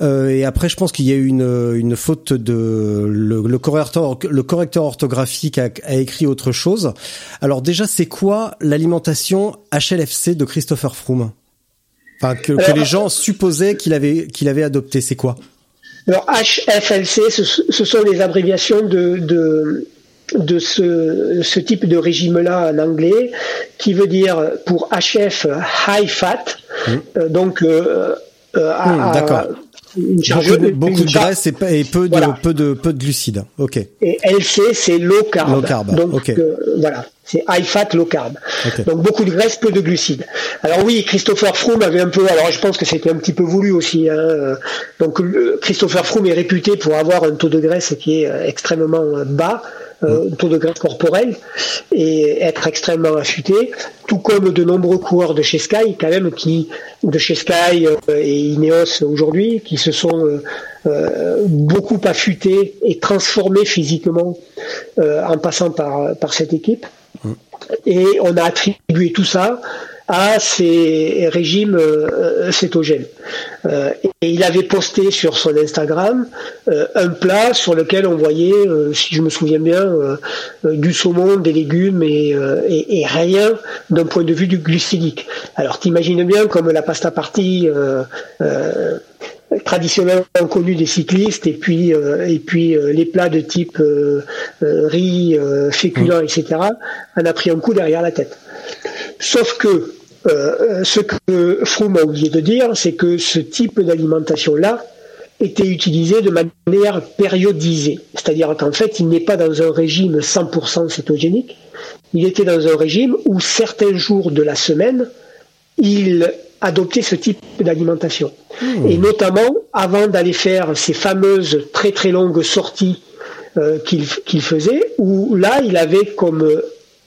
Euh, et après, je pense qu'il y a eu une, une faute de le, correcteur, le correcteur orthographique a, écrit autre chose. Alors déjà, c'est quoi l'alimentation HLFC de Christopher Froome? Enfin, que, les gens supposaient qu'il avait qu'il avait adopté. C'est quoi? Alors HFLC, ce, ce, sont les abréviations de, de de ce, ce, type de régime-là en anglais, qui veut dire pour HF high fat, mmh. euh, donc euh, euh, mmh, beaucoup, de, graisse et, peu de, peu de peu de glucides. Ok. Et LC c'est low carb. Low carb. Donc euh, voilà, c'est high fat low carb. Donc beaucoup de graisse, peu de glucides. Alors oui, Christopher Froome avait un peu. Alors je pense que c'était un petit peu voulu aussi. Hein. Euh, donc Christopher Froome est réputé pour avoir un taux de graisse qui est euh, extrêmement bas euh, taux de graisse corporelle et être extrêmement affûté, tout comme de nombreux coureurs de chez Sky, quand même, qui de chez Sky euh, et Ineos aujourd'hui, qui se sont euh, euh, beaucoup affûtés et transformés physiquement en passant par, par cette équipe. Et on a attribué tout ça à ces régimes euh, cétogènes. Euh, et il avait posté sur son Instagram euh, un plat sur lequel on voyait, si je me souviens bien, du saumon, des légumes et, et, rien d'un point de vue du glucidique. Alors t'imagines bien comme la pasta partie traditionnellement connue des cyclistes et puis et puis les plats de type riz, féculents, etc. en a pris un coup derrière la tête. Sauf que euh, ce que Froome a oublié de dire, c'est que ce type d'alimentation-là était utilisé de manière périodisée. C'est-à-dire qu'en fait, il n'est pas dans un régime 100% cétogénique, il était dans un régime où certains jours de la semaine, il adoptait ce type d'alimentation. Hmm. Et notamment, avant d'aller faire ces fameuses très très longues sorties euh, qu'il faisait, où là, il avait comme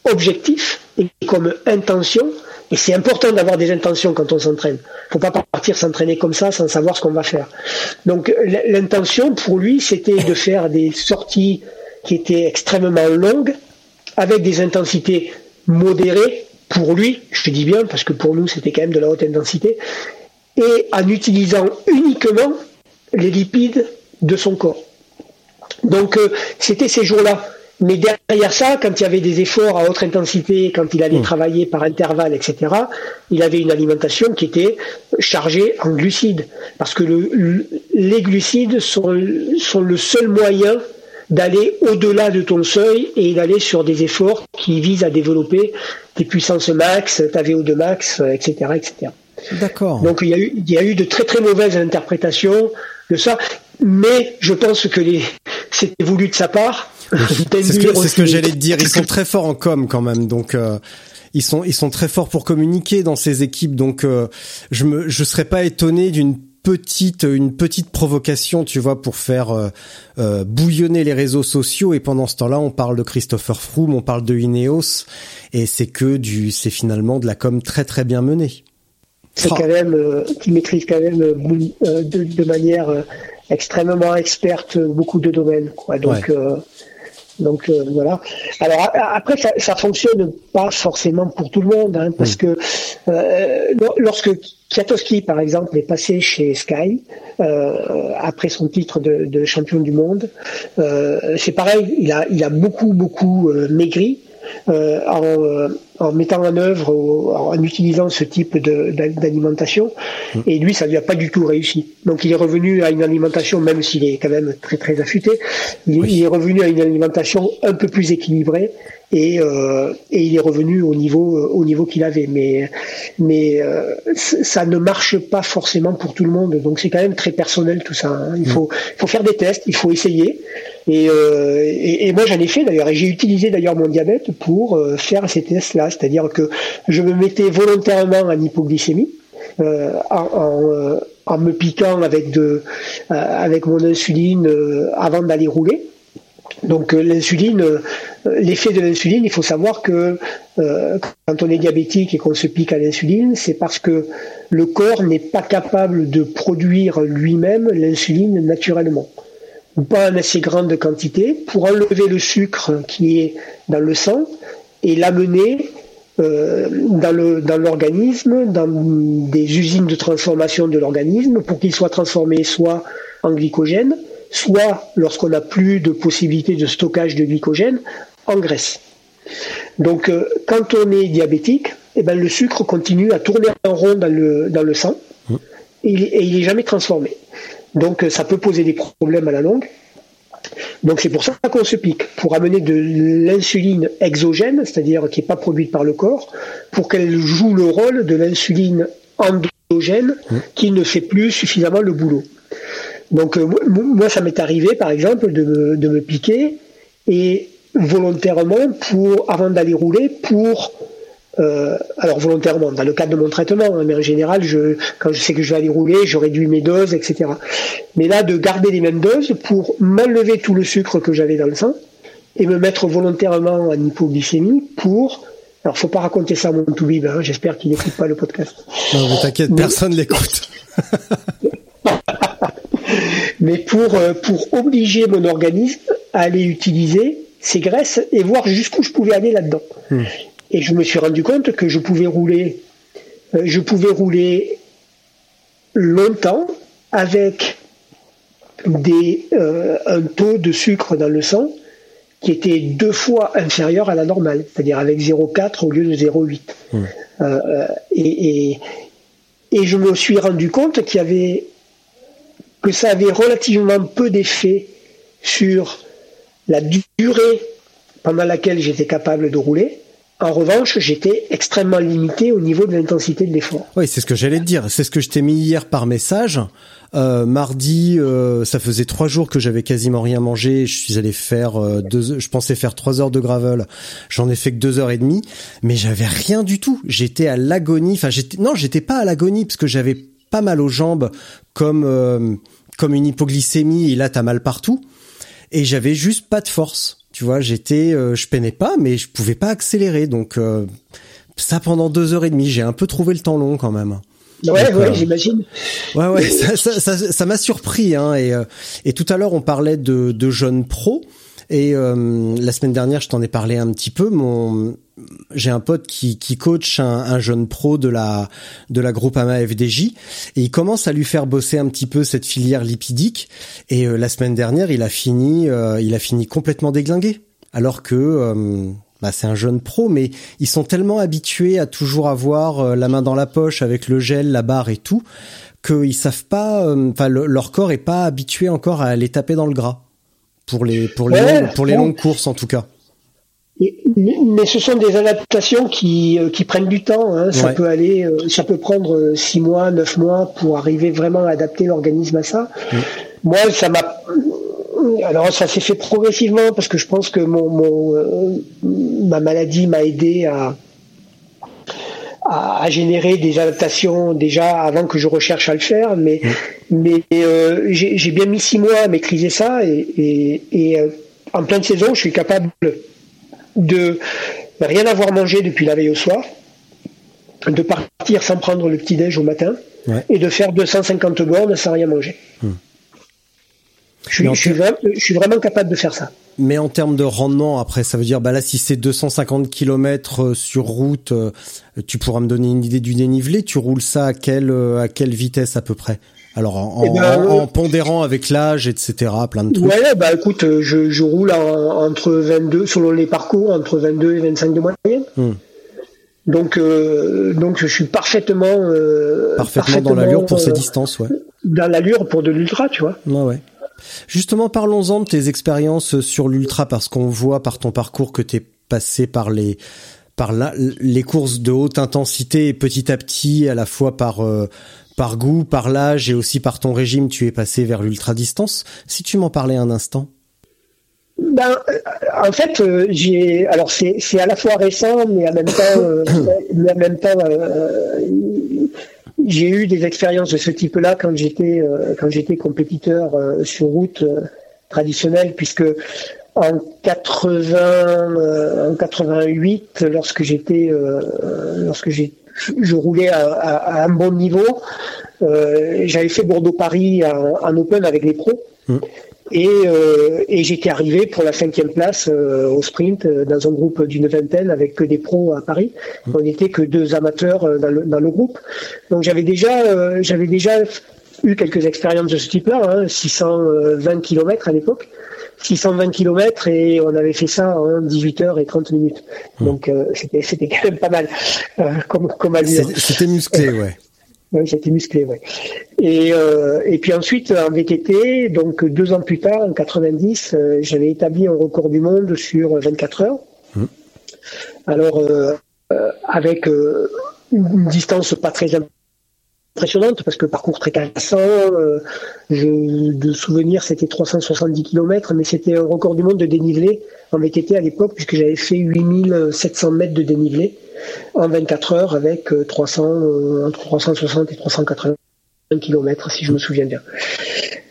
objectif et comme intention et c'est important d'avoir des intentions quand on s'entraîne. Il faut pas partir s'entraîner comme ça sans savoir ce qu'on va faire. Donc l'intention pour lui, c'était de faire des sorties qui étaient extrêmement longues, avec des intensités modérées pour lui, je te dis bien, parce que pour nous c'était quand même de la haute intensité, et en utilisant uniquement les lipides de son corps. Donc euh, c'était ces jours-là mais derrière ça, quand il y avait des efforts à haute intensité, quand il allait hmm. travailler par intervalle, etc., il avait une alimentation qui était chargée en glucides. Parce que le, les glucides sont, sont le seul moyen d'aller au-delà de ton seuil et d'aller sur des efforts qui visent à développer tes puissances max, ta VO2 max, etc., etc. D'accord. Donc il y, a eu, il y a eu de très très mauvaises interprétations de ça, mais je pense que les, c'était voulu de sa part c'est ce que, j'allais te dire. Ils sont très forts en com quand même, donc euh, ils sont ils sont très forts pour communiquer dans ces équipes. Donc euh, je me je serais pas étonné d'une petite une petite provocation, tu vois, pour faire euh, bouillonner les réseaux sociaux. Et pendant ce temps-là, on parle de Christopher Froome, on parle de Ineos, et c'est que du c'est finalement de la com très très bien menée. C'est quand même qui maîtrise quand même de, de, manière extrêmement experte beaucoup de domaines. Quoi. Donc donc euh, voilà. Alors après, ça, ça fonctionne pas forcément pour tout le monde, hein, parce que euh, lorsque Kwiatkowski, par exemple, est passé chez Sky euh, après son titre de, de, champion du monde, c'est pareil. Il a, il a beaucoup beaucoup maigri. Euh, en, euh, en, mettant en œuvre, en utilisant ce type d'alimentation. Mm. Et lui, ça lui a pas du tout réussi. Donc il est revenu à une alimentation, même s'il est quand même très très affûté, il, est revenu à une alimentation un peu plus équilibrée. Et, euh, et il est revenu au niveau au niveau qu'il avait mais mais euh, ça ne marche pas forcément pour tout le monde donc c'est quand même très personnel tout ça hein. il mm. faut faut faire des tests il faut essayer euh, et, et, moi j'en ai fait d'ailleurs, et j'ai utilisé d'ailleurs mon diabète pour faire ces c'est-à-dire que je me mettais volontairement en hypoglycémie. Euh, en, en, me piquant avec de avec mon insuline avant d'aller rouler. Donc l'insuline, l'effet de l'insuline, il faut savoir que quand on est diabétique et qu'on se pique à l'insuline, c'est parce que le corps n'est pas capable de produire lui-même l'insuline naturellement ou pas en assez grande quantité pour enlever le sucre qui est dans le sang et l'amener euh, dans l'organisme, dans, dans des usines de transformation de l'organisme pour qu'il soit transformé soit en glycogène, soit lorsqu'on n'a plus de possibilité de stockage de glycogène, en graisse. Donc euh, quand on est diabétique, eh ben, le sucre continue à tourner en rond dans le, dans le sang mmh. et, et il n'est jamais transformé. Donc ça peut poser des problèmes à la longue. Donc c'est pour ça qu'on se pique, pour amener de l'insuline exogène, c'est-à-dire qui n'est pas produite par le corps, pour qu'elle joue le rôle de l'insuline endogène qui ne fait plus suffisamment le boulot. Donc euh, moi ça m'est arrivé par exemple de me piquer et volontairement pour avant d'aller rouler pour euh, alors volontairement, dans le cadre de mon traitement, hein, mais en général, je, quand je sais que je vais aller rouler, je réduis mes doses, etc. Mais là, de garder les mêmes doses pour m'enlever tout le sucre que j'avais dans le sang et me mettre volontairement en hypoglycémie pour alors, faut pas raconter ça à mon toubib, hein, j'espère qu'il n'écoute pas le podcast. Non, mais t'inquiète, personne l'écoute. mais pour, euh, pour obliger mon organisme à aller utiliser ces graisses et voir jusqu'où je pouvais aller là-dedans. Hmm. Et je me suis rendu compte que je pouvais rouler euh, je pouvais rouler longtemps avec des, euh, un taux de sucre dans le sang qui était deux fois inférieur à la normale, c'est-à-dire avec 0,4 au lieu de 0,8. Euh, et, et, et, je me suis rendu compte qu'il y avait que ça avait relativement peu d'effet sur la durée pendant laquelle j'étais capable de rouler. En revanche, j'étais extrêmement limité au niveau de l'intensité de l'effort. Oui, c'est ce que j'allais te dire. C'est ce que je t'ai mis hier par message. Euh, mardi, euh, ça faisait trois jours que j'avais quasiment rien mangé. Je suis allé faire euh, deux, je pensais faire trois heures de gravel. J'en ai fait que deux heures et demie, mais j'avais rien du tout. J'étais à l'agonie. Enfin, j'étais non, j'étais pas à l'agonie parce que j'avais pas mal aux jambes, comme euh, comme une hypoglycémie. Et là, t'as mal partout. Et j'avais juste pas de force. Tu vois, j'étais, euh, je peinais pas, mais je pouvais pas accélérer. Donc euh, ça pendant deux heures et demie, j'ai un peu trouvé le temps long quand même. Ouais, ouais, j'imagine. Ouais, ouais, ça, ça, ça, ça m'a surpris. Hein, et, euh, et tout à l'heure, on parlait de, de jeunes pros. Et euh, la semaine dernière, je t'en ai parlé un petit peu. Mon, j'ai un pote qui, qui coach un, un, jeune pro de la de la Groupama FDJ et il commence à lui faire bosser un petit peu cette filière lipidique. Et euh, la semaine dernière, il a fini, euh, il a fini complètement déglingué. Alors que euh, bah, c'est un jeune pro, mais ils sont tellement habitués à toujours avoir la main dans la poche avec le gel, la barre et tout, qu'ils savent pas. Enfin, leur corps est pas habitué encore à les taper dans le gras pour les pour les Ouais, longues, pour les longues courses en tout cas. Mais, ce sont des adaptations qui, euh, qui prennent du temps. hein. Ça Ouais. peut aller, euh, ça peut prendre euh, six mois, neuf mois pour arriver vraiment à adapter l'organisme à ça. Moi, ça m'a. Alors, ça s'est fait progressivement parce que je pense que mon, mon euh, ma maladie m'a aidé à, à, à générer des adaptations déjà avant que je recherche à le faire. Mais, mais euh, j'ai bien mis six mois à maîtriser ça et, et, et en pleine saison, je suis capable de rien avoir mangé depuis la veille au soir, de partir sans prendre le petit-déj au matin Ouais. et de faire 250 bornes sans rien manger. Je, suis, Mais en je, suis vraiment, je suis vraiment capable de faire ça. Mais en termes de rendement, après, ça veut dire, bah là, si c'est 250 km sur route, euh, tu pourras me donner une idée du dénivelé. Tu roules ça à quelle euh, à quelle vitesse à peu près? Alors en, Eh en- ben, en- en pondérant avec l'âge, etc. Plein de trucs. Ouais, bah écoute, euh, je, je roule en- entre 22, selon les parcours, entre 22 et 25 de moyenne. Hmm. Donc, euh, donc je suis parfaitement, euh, Parfaitement dans l'allure pour ces distances, ouais. Dans l'allure pour de l'ultra, tu vois. Ouais, ouais. Justement, parlons-en de tes expériences sur l'ultra, parce qu'on voit par ton parcours que t'es passé par les par la- les courses de haute intensité et petit à petit, à la fois par par goût, par l'âge et aussi par ton régime, tu es passé vers l'ultra distance. Si tu m'en parlais un instant. Ben, euh, en fait, euh, j'ai. Alors, c'est à la fois récent, mais en même temps, euh, même j'ai eu des expériences de ce type-là quand j'étais quand j'étais compétiteur sur route traditionnelle, puisque en 80, euh, en 88, lorsque j'étais, lorsque j'ai, je roulais à, à- à un bon niveau, euh, j'avais fait Bordeaux-Paris en, en open avec les pros. Et, euh, et j'étais arrivé pour la cinquième place euh, au sprint euh, dans un groupe d'une vingtaine avec que des pros à Paris. On n'était que deux amateurs dans le, dans le groupe. Donc j'avais déjà, j'avais déjà eu quelques expériences de ce type-là, hein, 620 km à l'époque. 620 km et on avait fait ça en 18 heures et 30 minutes. Donc euh, c'était c'était quand même pas mal euh, comme comme allure. C'était musclé, ouais. Oui, j'étais musclé, ouais. Et, euh, et puis ensuite, en VTT, donc deux ans plus tard, en 90, euh, j'avais établi un record du monde sur 24 heures. Alors, euh, euh, avec euh, une distance pas très impressionnante, parce que parcours très cassant, euh, de souvenir, c'était 370 km, mais c'était un record du monde de dénivelé en VTT à l'époque, puisque j'avais fait 8700 mètres de dénivelé en 24 heures avec euh, 300, euh, entre 360 et 380 km, si je me souviens bien.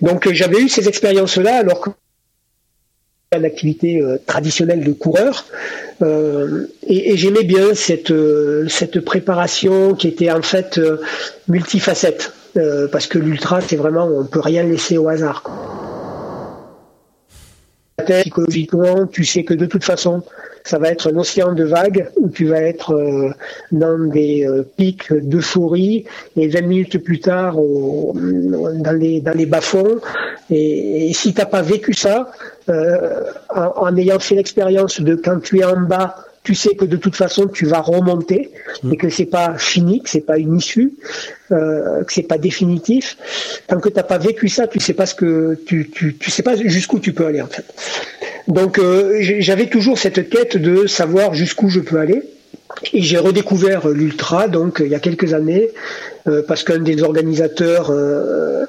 Donc euh, j'avais eu ces expériences-là alors que une activité euh, traditionnelle de coureur euh, et, j'aimais bien cette euh, cette préparation qui était en fait multifacette parce que l'ultra c'est vraiment on peut rien laisser au hasard. Psychologiquement, tu sais que de toute façon, ça va être un océan de vagues où tu vas être euh, dans des euh, pics d'euphorie et 20 minutes plus tard dans les bas-fonds. Et, si t'as pas vécu ça, euh, en ayant fait l'expérience de quand tu es en bas tu sais que de toute façon tu vas remonter Mm. et que c'est pas fini, que c'est pas une issue, euh, que c'est pas définitif. Tant que t'as pas vécu ça, tu sais pas ce que tu tu, tu sais pas jusqu'où tu peux aller en fait. Donc euh, j'avais toujours cette quête de savoir jusqu'où je peux aller. Et j'ai redécouvert l'ultra donc il y a quelques années euh, parce qu'un des organisateurs euh,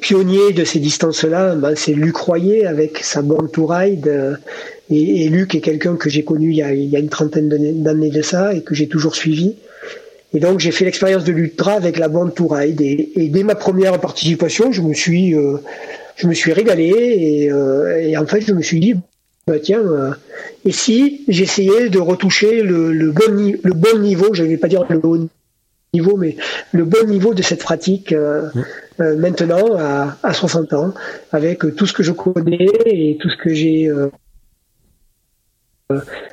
pionniers de ces distances-là, ben, c'est Luc Royer avec sa Born to Ride. Et, et Luc est quelqu'un que j'ai connu il y, a, il y a une trentaine d'années de ça et que j'ai toujours suivi. Et donc j'ai fait l'expérience de l'ultra avec la Born to Ride. Et, et dès ma première participation, je me suis, euh, je me suis régalé et, euh, et en fait je me suis dit, bah, tiens, euh, et si j'essayais de retoucher le, le, bon, le bon niveau, je ne vais pas dire le haut niveau, mais le bon niveau de cette pratique euh, euh, maintenant à, à 60 ans, avec tout ce que je connais et tout ce que j'ai euh,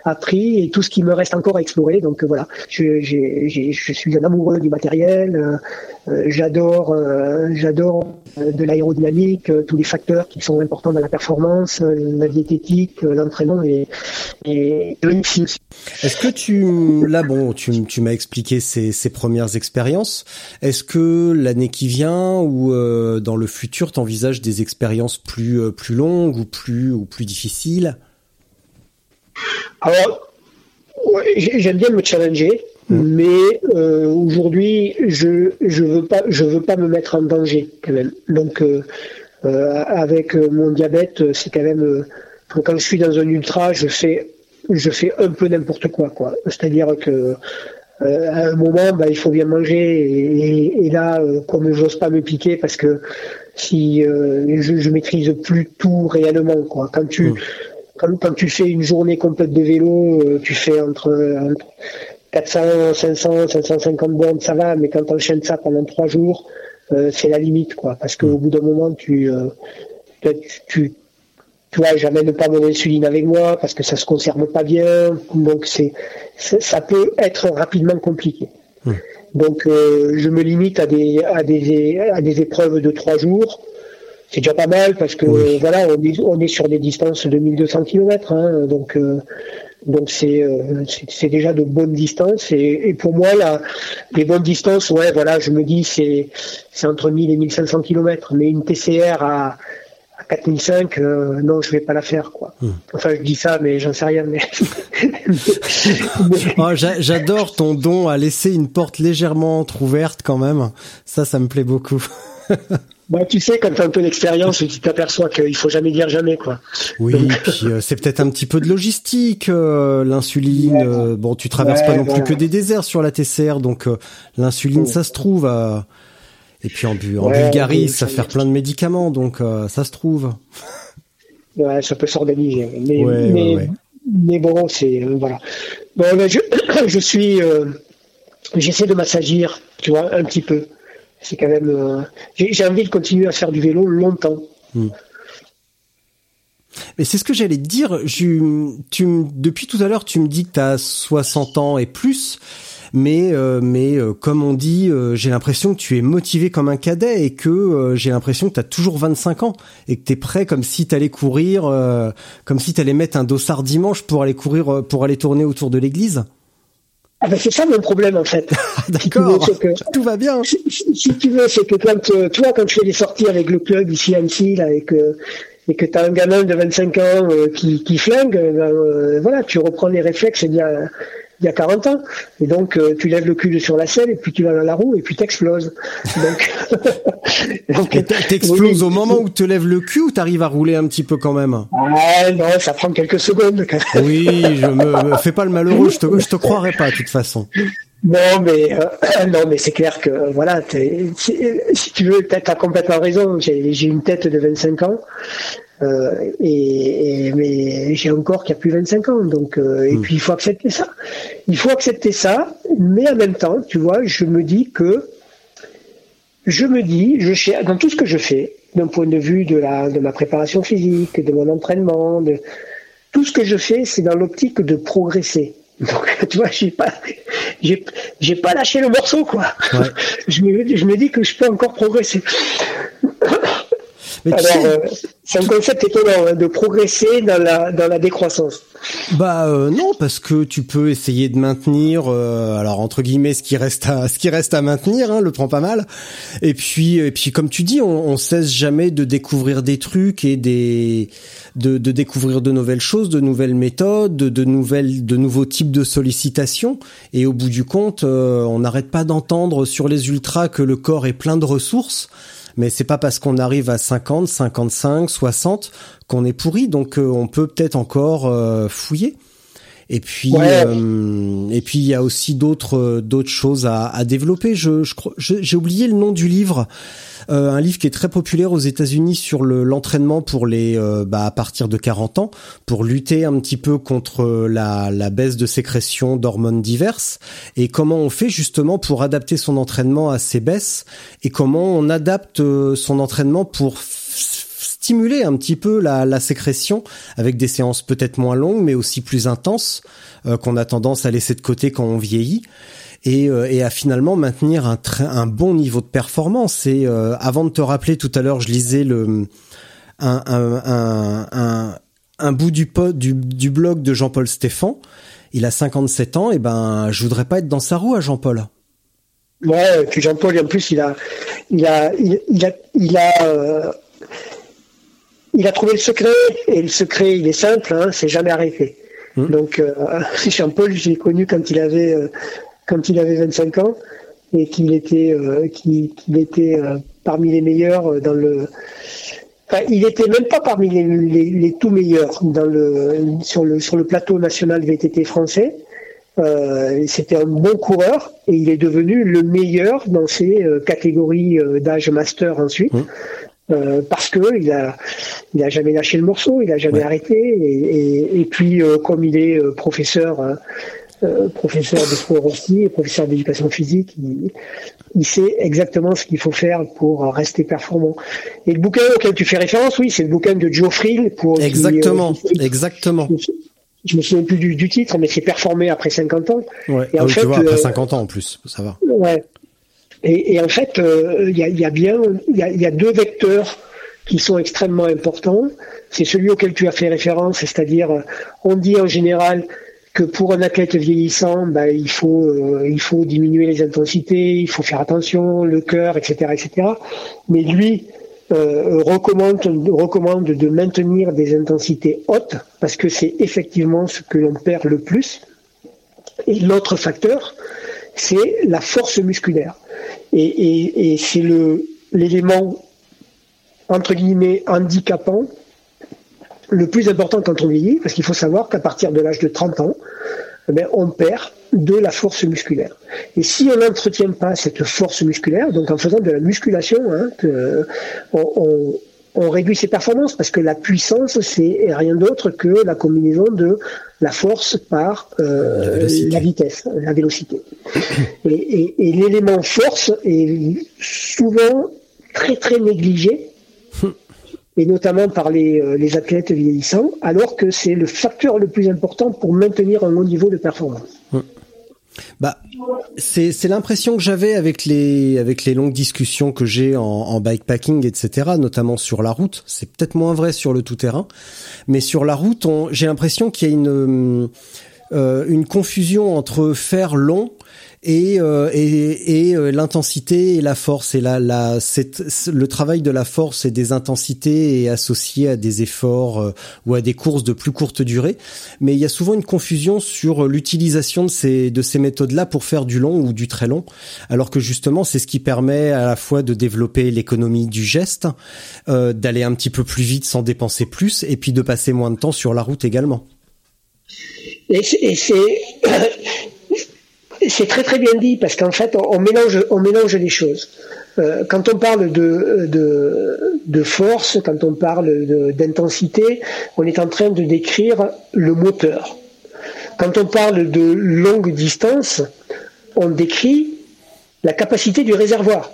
appris et tout ce qui me reste encore à explorer. Donc euh, voilà, je, je suis un amoureux du matériel. euh, euh, j'adore, euh, j'adore euh, de l'aérodynamique, euh, tous les facteurs qui sont importants dans la performance, euh, la diététique, euh, l'entraînement et, et le. Est-ce que tu, là bon, tu, tu m'as expliqué ces, ces premières expériences. Est-ce que l'année qui vient ou euh, dans le futur, t'envisages des expériences plus euh, plus longues ou plus ou plus difficiles? Alors, j'aime bien me challenger, mais euh, aujourd'hui, je je veux pas je veux pas me mettre en danger quand même. Donc, euh, euh, avec mon diabète, c'est quand même quand je suis dans un ultra, je fais je fais un peu n'importe quoi, quoi. C'est-à-dire que à un moment, bah, il faut bien manger, et, et- et là, comme j'ose pas me piquer parce que si je, je maîtrise plus tout réellement, quoi. Quand tu quand, quand tu fais une journée complète de vélo, euh, tu fais entre, entre 400, 500, 550 bornes, ça va, mais quand tu enchaînes ça pendant trois jours, euh, c'est la limite, quoi. Parce qu'au bout d'un moment, tu, euh, tu, tu, tu vois, j'amène pas mon insuline avec moi parce que ça se conserve pas bien, donc c'est, c'est- ça peut être rapidement compliqué. Donc, euh, je me limite à des, à des, à des épreuves de trois jours. C'est déjà pas mal parce que voilà, on est, on est sur des distances de 1200 km, hein, donc euh, donc c'est euh, c'est déjà de bonnes distances et, et pour moi là, les bonnes distances, ouais, voilà, je me dis c'est c'est entre 1000 et 1500 km, mais une TCR à à 4005, euh, non, je vais pas la faire, quoi. Enfin, je dis ça, mais j'en sais rien. Mais... Oh, j'a- J'adore ton don à laisser une porte légèrement entrouverte quand même. Ça, ça me plaît beaucoup. Bah, tu sais, quand tu as un peu d'expérience, tu t'aperçois qu'il faut jamais dire jamais, quoi. Oui, puis euh, c'est peut-être un petit peu de logistique, euh, l'insuline. euh, bon, tu traverses Ouais, pas non plus que des déserts sur la TCR, donc l'insuline, ça se trouve. et puis en, Bu- en Ouais, Bulgarie, ça fait plein de médicaments, donc ça se trouve. Ouais, ça peut s'organiser. Mais, bon, c'est voilà. Bon, ben, je, je suis, j'essaie de m'assagir, tu vois, un petit peu. C'est quand même. euh, j'ai envie de continuer à faire du vélo longtemps. Mais c'est ce que j'allais te dire. Je, depuis tout à l'heure, tu me dis que tu as 60 ans et plus. Mais, euh, mais euh, comme on dit, j'ai l'impression que tu es motivé comme un cadet et que j'ai l'impression que tu as toujours 25 ans et que tu es prêt comme si tu allais courir, comme si tu allais mettre un dossard dimanche pour aller courir, pour aller tourner autour de l'église. Ah ben, c'est ça mon problème en fait. Si tu veux, D'accord, c'est que- tout va bien. si, si- si tu veux, c'est que quand, euh, toi, quand tu fais des sorties avec le club ici à Annecy, là, et que, et que t'as un gamin de 25 ans euh, qui, qui flingue, ben, euh, voilà, tu reprends les réflexes d'il y a, il y a 40 ans. Et donc, euh, tu lèves le cul sur la selle, et puis tu vas dans la roue, et puis t'exploses. Donc, donc T'exploses oui. au moment où tu te lèves le cul ou t'arrives à rouler un petit peu quand même? Ah non, ça prend quelques secondes. quand même. Oui, je me, me fais pas le malheureux, je te, je te croirais pas de toute façon. Non, mais euh, non, mais c'est clair que voilà, si, tu veux, t'as as complètement raison. J'ai une tête de 25 ans, euh, et, et- mais j'ai un corps qui a plus 25 ans. Donc, euh, et puis il faut accepter ça. Il faut accepter ça, mais en même temps, tu vois, je me dis que je me dis, je cherche dans tout ce que je fais, d'un point de vue de, la, de ma préparation physique, de mon entraînement. De... Tout ce que je fais, c'est dans l'optique de progresser. Donc, tu vois, j'ai pas, j'ai, j'ai pas lâché le morceau, quoi. je, me, je me dis que je peux encore progresser. Alors, euh, c'est un concept étonnant hein, de progresser dans la dans la décroissance. Bah euh, non, parce que tu peux essayer de maintenir, euh, alors entre guillemets, ce qui reste à ce qui reste à maintenir, hein, le prend pas mal. Et puis et puis comme tu dis, on, on cesse jamais de découvrir des trucs et des de, de découvrir de nouvelles choses, de nouvelles méthodes, de, de nouvelles de nouveaux types de sollicitations. Et au bout du compte, on n'arrête pas d'entendre sur les ultras que le corps est plein de ressources mais c'est pas parce qu'on arrive à 50, 55, 60 qu'on est pourri, donc euh, on peut peut-être encore euh, fouiller. Et puis, euh, et puis il y a aussi d'autres d'autres choses à, à développer. Je, je j'ai oublié le nom du livre. Euh, un livre qui est très populaire aux États-Unis sur l'entraînement pour les euh, bah, à partir de 40 ans pour lutter un petit peu contre la, la baisse de sécrétion d'hormones diverses et comment on fait justement pour adapter son entraînement à ces baisses et comment on adapte euh, son entraînement pour stimuler un petit peu la, sécrétion avec des séances peut-être moins longues mais aussi plus intenses qu'on a tendance à laisser de côté quand on vieillit et, euh, à finalement maintenir un, bon niveau de performance. Et euh, avant de te rappeler tout à l'heure, je lisais un, bout du, blog de Jean-Paul Stéphan. Il a 57 ans, et ben je voudrais pas être dans sa roue à Jean-Paul. Ouais, puis Jean-Paul, en plus, il a, il a, il, a, il a, euh, il a trouvé le secret, et le secret, il est simple, hein, c'est jamais arrêté. Hum. Donc, euh, Jean-Paul, j'ai connu quand il avait quand il avait 25 ans et qu'il était, euh, qu'il, était euh, parmi les meilleurs euh, dans le. Enfin, il était même pas parmi les, les, les, tout meilleurs dans le sur le sur le plateau national VTT français. Euh, c'était un bon coureur et il est devenu le meilleur dans ses catégories d'âge master ensuite. Mmh. Euh, parce que il a, il a jamais lâché le morceau, il a jamais arrêté, et, et, et puis comme il est professeur euh, professeur de sport aussi, et professeur d'éducation physique, il, sait exactement ce qu'il faut faire pour rester performant. Et le bouquin auquel tu fais référence, oui, c'est le bouquin de Joe Frill. Pour, exactement, euh, exactement. Je me souviens plus du, titre, mais c'est performer après 50 ans. Ouais. Et en ah fait, tu vois, après 50 euh, ans en plus, ça va. Ouais. Et, en fait, il y, a, bien, il y deux vecteurs qui sont extrêmement importants. C'est celui auquel tu as fait référence, c'est-à-dire, on dit en général, que pour un athlète vieillissant, ben, il faut euh, il faut diminuer les intensités, il faut faire attention, le cœur, etc., etc. Mais lui euh, recommande de maintenir des intensités hautes parce que c'est effectivement ce que l'on perd le plus. Et l'autre facteur, c'est la force musculaire. Et, c'est le l'élément entre guillemets handicapant le plus important quand on vieillit, parce qu'il faut savoir qu'à partir de l'âge de 30 ans, eh on perd de la force musculaire. Et si on n'entretient pas cette force musculaire, donc en faisant de la musculation, hein, on, réduit ses performances parce que la puissance, c'est rien d'autre que la combinaison de la force par euh, la, vitesse, la vélocité. et l'élément force est souvent très très négligé et notamment par les, euh, les, athlètes vieillissants, alors que c'est le facteur le plus important pour maintenir un haut niveau de performance. Hum. Bah, c'est l'impression que j'avais avec les avec les longues discussions que j'ai en, en bikepacking, etc. Notamment sur la route. C'est peut-être moins vrai sur le tout terrain, mais sur la route, j'ai l'impression qu'il y a une euh, une confusion entre faire long et euh, et, et euh, l'intensité et la force. Et la la le travail de la force et des intensités est associé à des efforts euh, ou à des courses de plus courte durée. Mais il y a souvent une confusion sur l'utilisation de ces de ces méthodes là pour faire du long ou du très long. Alors que justement c'est ce qui permet à la fois de développer l'économie du geste euh, d'aller un petit peu plus vite sans dépenser plus et puis de passer moins de temps sur la route également. Et c'est c'est très très bien dit parce qu'en fait on, mélange on mélange les choses. Euh, quand on parle de, de, de, force, quand on parle d'intensité, on est en train de décrire le moteur. Quand on parle de longue distance, on décrit la capacité du réservoir.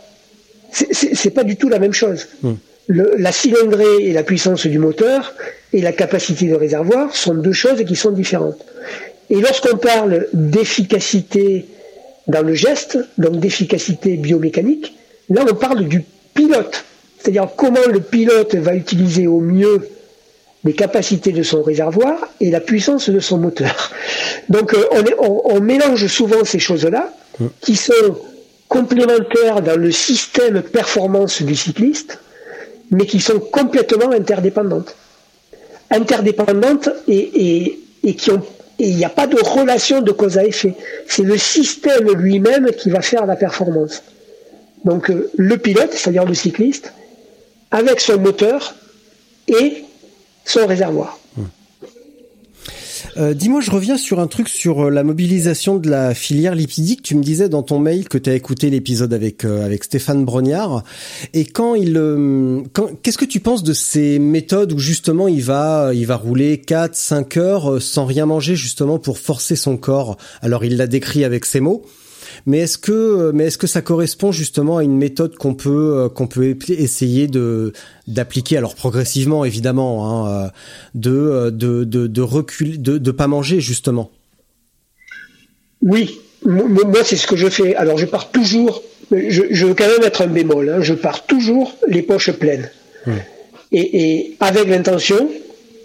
C'est pas du tout la même chose. Hmm. le, la cylindrée et la puissance du moteur et la capacité de réservoir sont deux choses qui sont différentes. Et lorsqu'on parle d'efficacité dans le geste, donc d'efficacité biomécanique, là on parle du pilote. C'est-à-dire comment le pilote va utiliser au mieux les capacités de son réservoir et la puissance de son moteur. Donc euh, on, on, mélange souvent ces choses-là qui sont complémentaires dans le système performance du cycliste, mais qui sont complètement interdépendantes. Interdépendantes et, et, qui ont il n'y a pas de relation de cause à effet. C'est le système lui-même qui va faire la performance. Donc euh, le pilote, c'est-à-dire le cycliste, avec son moteur et son réservoir. Euh, dis-moi, je reviens sur un truc sur euh, la mobilisation de la filière lipidique. Tu me disais dans ton mail que tu as écouté l'épisode avec euh, avec Stéphane Brognard. Et quand il, qu'est-ce que tu penses de ces méthodes où justement il va il va rouler 4 5 heures sans rien manger justement pour forcer son corps? Alors il l'a décrit avec ces mots. Mais est-ce que, mais est-ce que ça correspond justement à une méthode qu'on peut, euh, qu'on peut essayer de d'appliquer, alors progressivement évidemment, hein, euh, de, euh, de, de, de reculer, de, de pas manger justement? Oui, moi c'est ce que je fais. Alors je pars toujours, je, je veux quand même être un bémol, hein, je pars toujours les poches pleines. Hum. Et, et, avec l'intention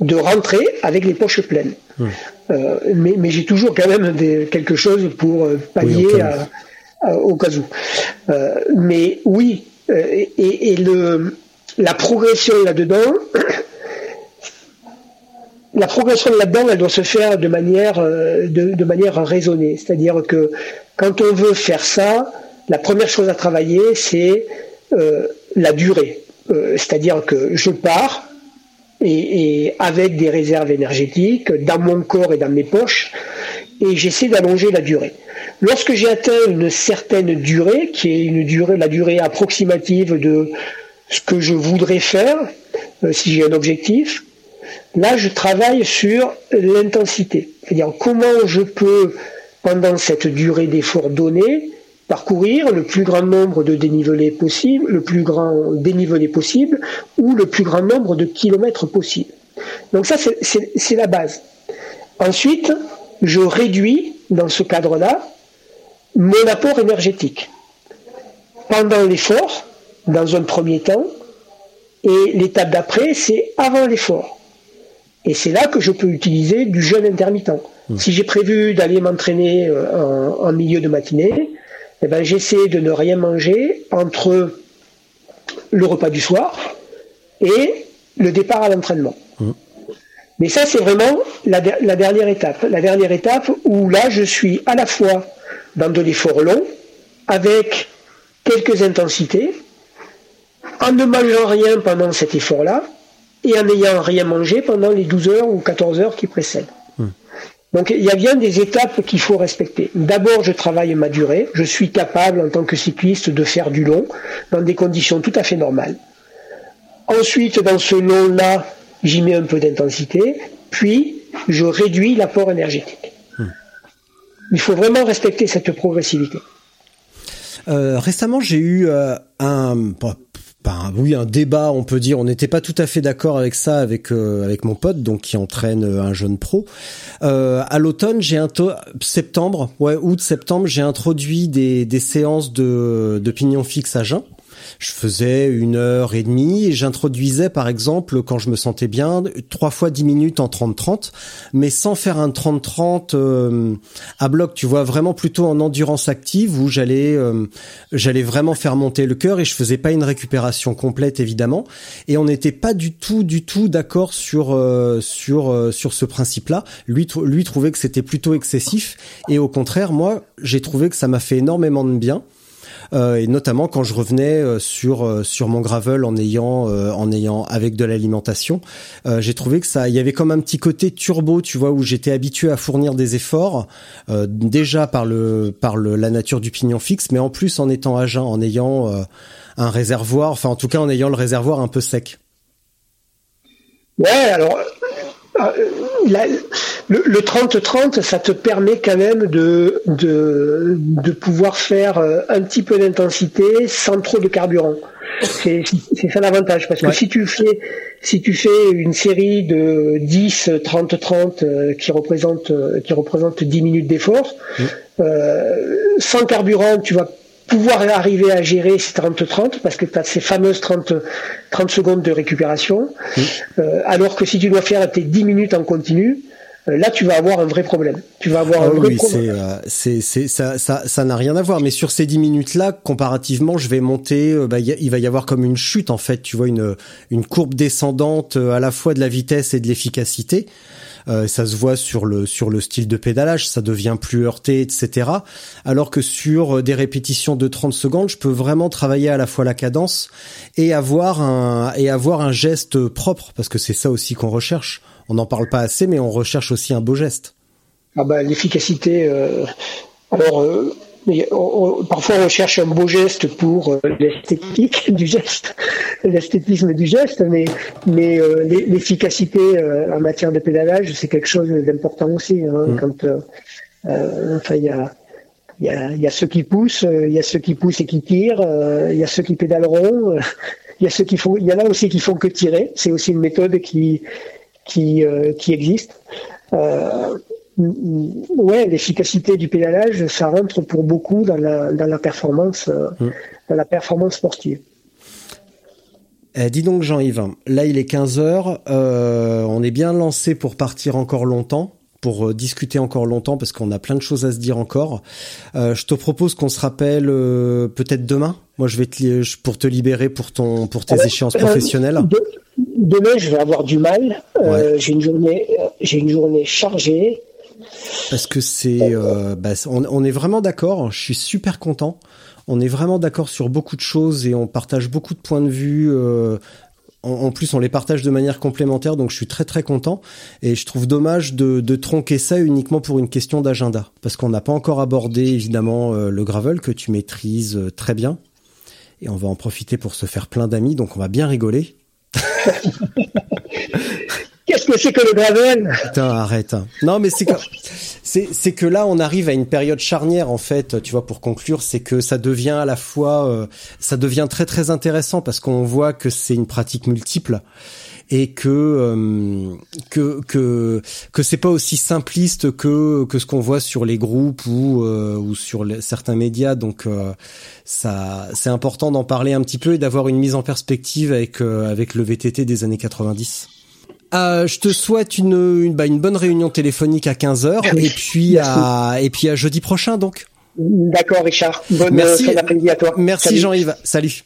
de rentrer avec les poches pleines. Hum. Euh, mais, mais j'ai toujours quand même des, quelque chose pour euh, pallier au cas où. Euh, mais oui, et, et, le, la progression là-dedans, la progression là-dedans, elle doit se faire de manière, de, de manière raisonnée. C'est-à-dire que quand on veut faire ça, la première chose à travailler, c'est euh, la durée. Euh, c'est-à-dire que je pars, et, avec des réserves énergétiques dans mon corps et dans mes poches, et j'essaie d'allonger la durée. Lorsque j'ai atteint une certaine durée, qui est une durée, la durée approximative de ce que je voudrais faire, euh, si j'ai un objectif, là je travaille sur l'intensité. C'est-à-dire comment je peux, pendant cette durée d'effort donnée, parcourir le plus grand nombre de dénivelés possible, le plus grand dénivelé possible, ou le plus grand nombre de kilomètres possible. Donc ça, c'est la base. Ensuite, je réduis, dans ce cadre-là, mon apport énergétique. Pendant l'effort, dans un premier temps, et l'étape d'après, c'est avant l'effort. Et c'est là que je peux utiliser du jeûne intermittent. Mmh. Si j'ai prévu d'aller m'entraîner euh, en, milieu de matinée, eh ben, j'essaie de ne rien manger entre le repas du soir et le départ à l'entraînement. Mmh. Mais ça, c'est vraiment la, dernière étape. La dernière étape où là, je suis à la fois dans de l'effort long, avec quelques intensités, en ne mangeant rien pendant cet effort-là, et en n'ayant rien mangé pendant les 12 heures ou 14 heures qui précèdent. Donc il y a bien des étapes qu'il faut respecter. D'abord, je travaille ma durée. Je suis capable en tant que cycliste de faire du long dans des conditions tout à fait normales. Ensuite, dans ce long-là, j'y mets un peu d'intensité, puis je réduis l'apport énergétique. Hmm. Il faut vraiment respecter cette progressivité. Euh, récemment, j'ai eu euh, un oui, un débat, on peut dire. On n'était pas tout à fait d'accord avec ça avec euh, avec mon pote, donc qui entraîne euh, un jeune pro. Euh, à l'automne, j'ai un septembre, ouais, août, septembre, j'ai introduit des des séances de de pignon fixe à jeun je faisais une heure et demie et j'introduisais par exemple quand je me sentais bien trois fois dix minutes en 30-30 mais sans faire un 30-30 euh, à bloc tu vois vraiment plutôt en endurance active où j'allais euh, j'allais vraiment faire monter le cœur et je faisais pas une récupération complète évidemment. Et on n'était pas du tout du tout d'accord sur euh, sur sur ce principe là lui lui trouvait que c'était plutôt excessif et au contraire moi j'ai trouvé que ça m'a fait énormément de bien. euh, et notamment quand je revenais euh, sur euh, sur mon gravel en ayant en ayant avec de l'alimentation, j'ai trouvé que ça, il y avait comme un petit côté turbo, tu vois, où j'étais habitué à fournir des efforts déjà par le par le, la nature du pignon fixe, mais en plus en étant à jeun, en ayant un réservoir, enfin en tout cas en ayant le réservoir un peu sec. Ouais, alors le 30-30, ça te permet quand même de, de, de pouvoir faire euh, un petit peu d'intensité sans trop de carburant. C'est c'est ça l'avantage parce que si tu fais si tu fais une série de 10 30 30 qui représente euh, qui représente 10 minutes d'effort mm. euh, sans carburant, tu vas pouvoir arriver à gérer ces 30-30 parce que tu as ces fameuses 30, 30 secondes de récupération. Mm. Euh, alors que si tu dois faire tes 10 minutes en continu, euh, là tu vas avoir un vrai problème. Tu vas avoir un ah vrai oui, euh, c'est, c'est, ça, ça, ça n'a rien à voir. Mais sur ces 10 minutes-là, comparativement, je vais monter. bah, il va y avoir comme une chute en fait. Tu vois une une courbe descendante à la fois de la vitesse et de l'efficacité. Euh, ça se voit sur le sur le style de pédalage, ça devient plus heurté, etc. Alors que sur des répétitions de 30 secondes, je peux vraiment travailler à la fois la cadence et avoir un et avoir un geste propre, parce que c'est ça aussi qu'on recherche. On n'en parle pas assez, mais on recherche aussi un beau geste. Ah bah l'efficacité. Euh... Alors euh, mais parfois on cherche un beau geste pour euh, l'esthétique du geste, l'esthétisme du geste, mais, mais euh, l'efficacité euh, en matière de pédalage, c'est quelque chose d'important aussi. Hein, mm. Quand, enfin, il y a, y, a, y a ceux qui poussent, il y a ceux qui poussent et qui tirent, il y a ceux qui pédaleront, il y a ceux qui font, il y en a aussi qui font que tirer. C'est aussi une méthode qui qui, qui existe. Euh, ouais, l'efficacité du pédalage, ça rentre pour beaucoup dans la, dans la performance, euh, mm. dans la performance sportive. Eh, dis donc Jean-Yves, là il est 15 heures, euh, on est bien lancé pour partir encore longtemps pour euh, discuter encore longtemps parce qu'on a plein de choses à se dire encore. Euh, je te propose qu'on se rappelle peut-être demain. Moi, je vais te pour te libérer pour ton pour tes échéances professionnelles. demain, je vais avoir du mal. J'ai une journée j'ai une journée chargée. Parce que c'est, euh, bah, on, est vraiment d'accord. Je suis super content. On est vraiment d'accord sur beaucoup de choses et on partage beaucoup de points de vue. Euh, en, plus, on les partage de manière complémentaire, donc je suis très très content. Et je trouve dommage de, de tronquer ça uniquement pour une question d'agenda, parce qu'on n'a pas encore abordé évidemment euh, le gravel que tu maîtrises très bien. Et on va en profiter pour se faire plein d'amis, donc on va bien rigoler. Qu'est-ce que c'est que le gravel? Putain, arrête. Non, mais c'est que c'est que là on arrive à une période charnière en fait. Tu vois, pour conclure, c'est que ça devient à la fois, euh, ça devient très très intéressant parce qu'on voit que c'est une pratique multiple et que euh, que que que c'est pas aussi simpliste que que ce qu'on voit sur les groupes ou euh, ou sur certains médias donc ça c'est important d'en parler un petit peu et d'avoir une mise en perspective avec avec le VTT des années 90. Euh, je te souhaite une, une, bah, une, bonne réunion téléphonique à 15h et puis à, et puis à jeudi prochain donc. D'accord Richard. Bonne Merci. après-midi à toi. Merci Jean-Yves. Salut.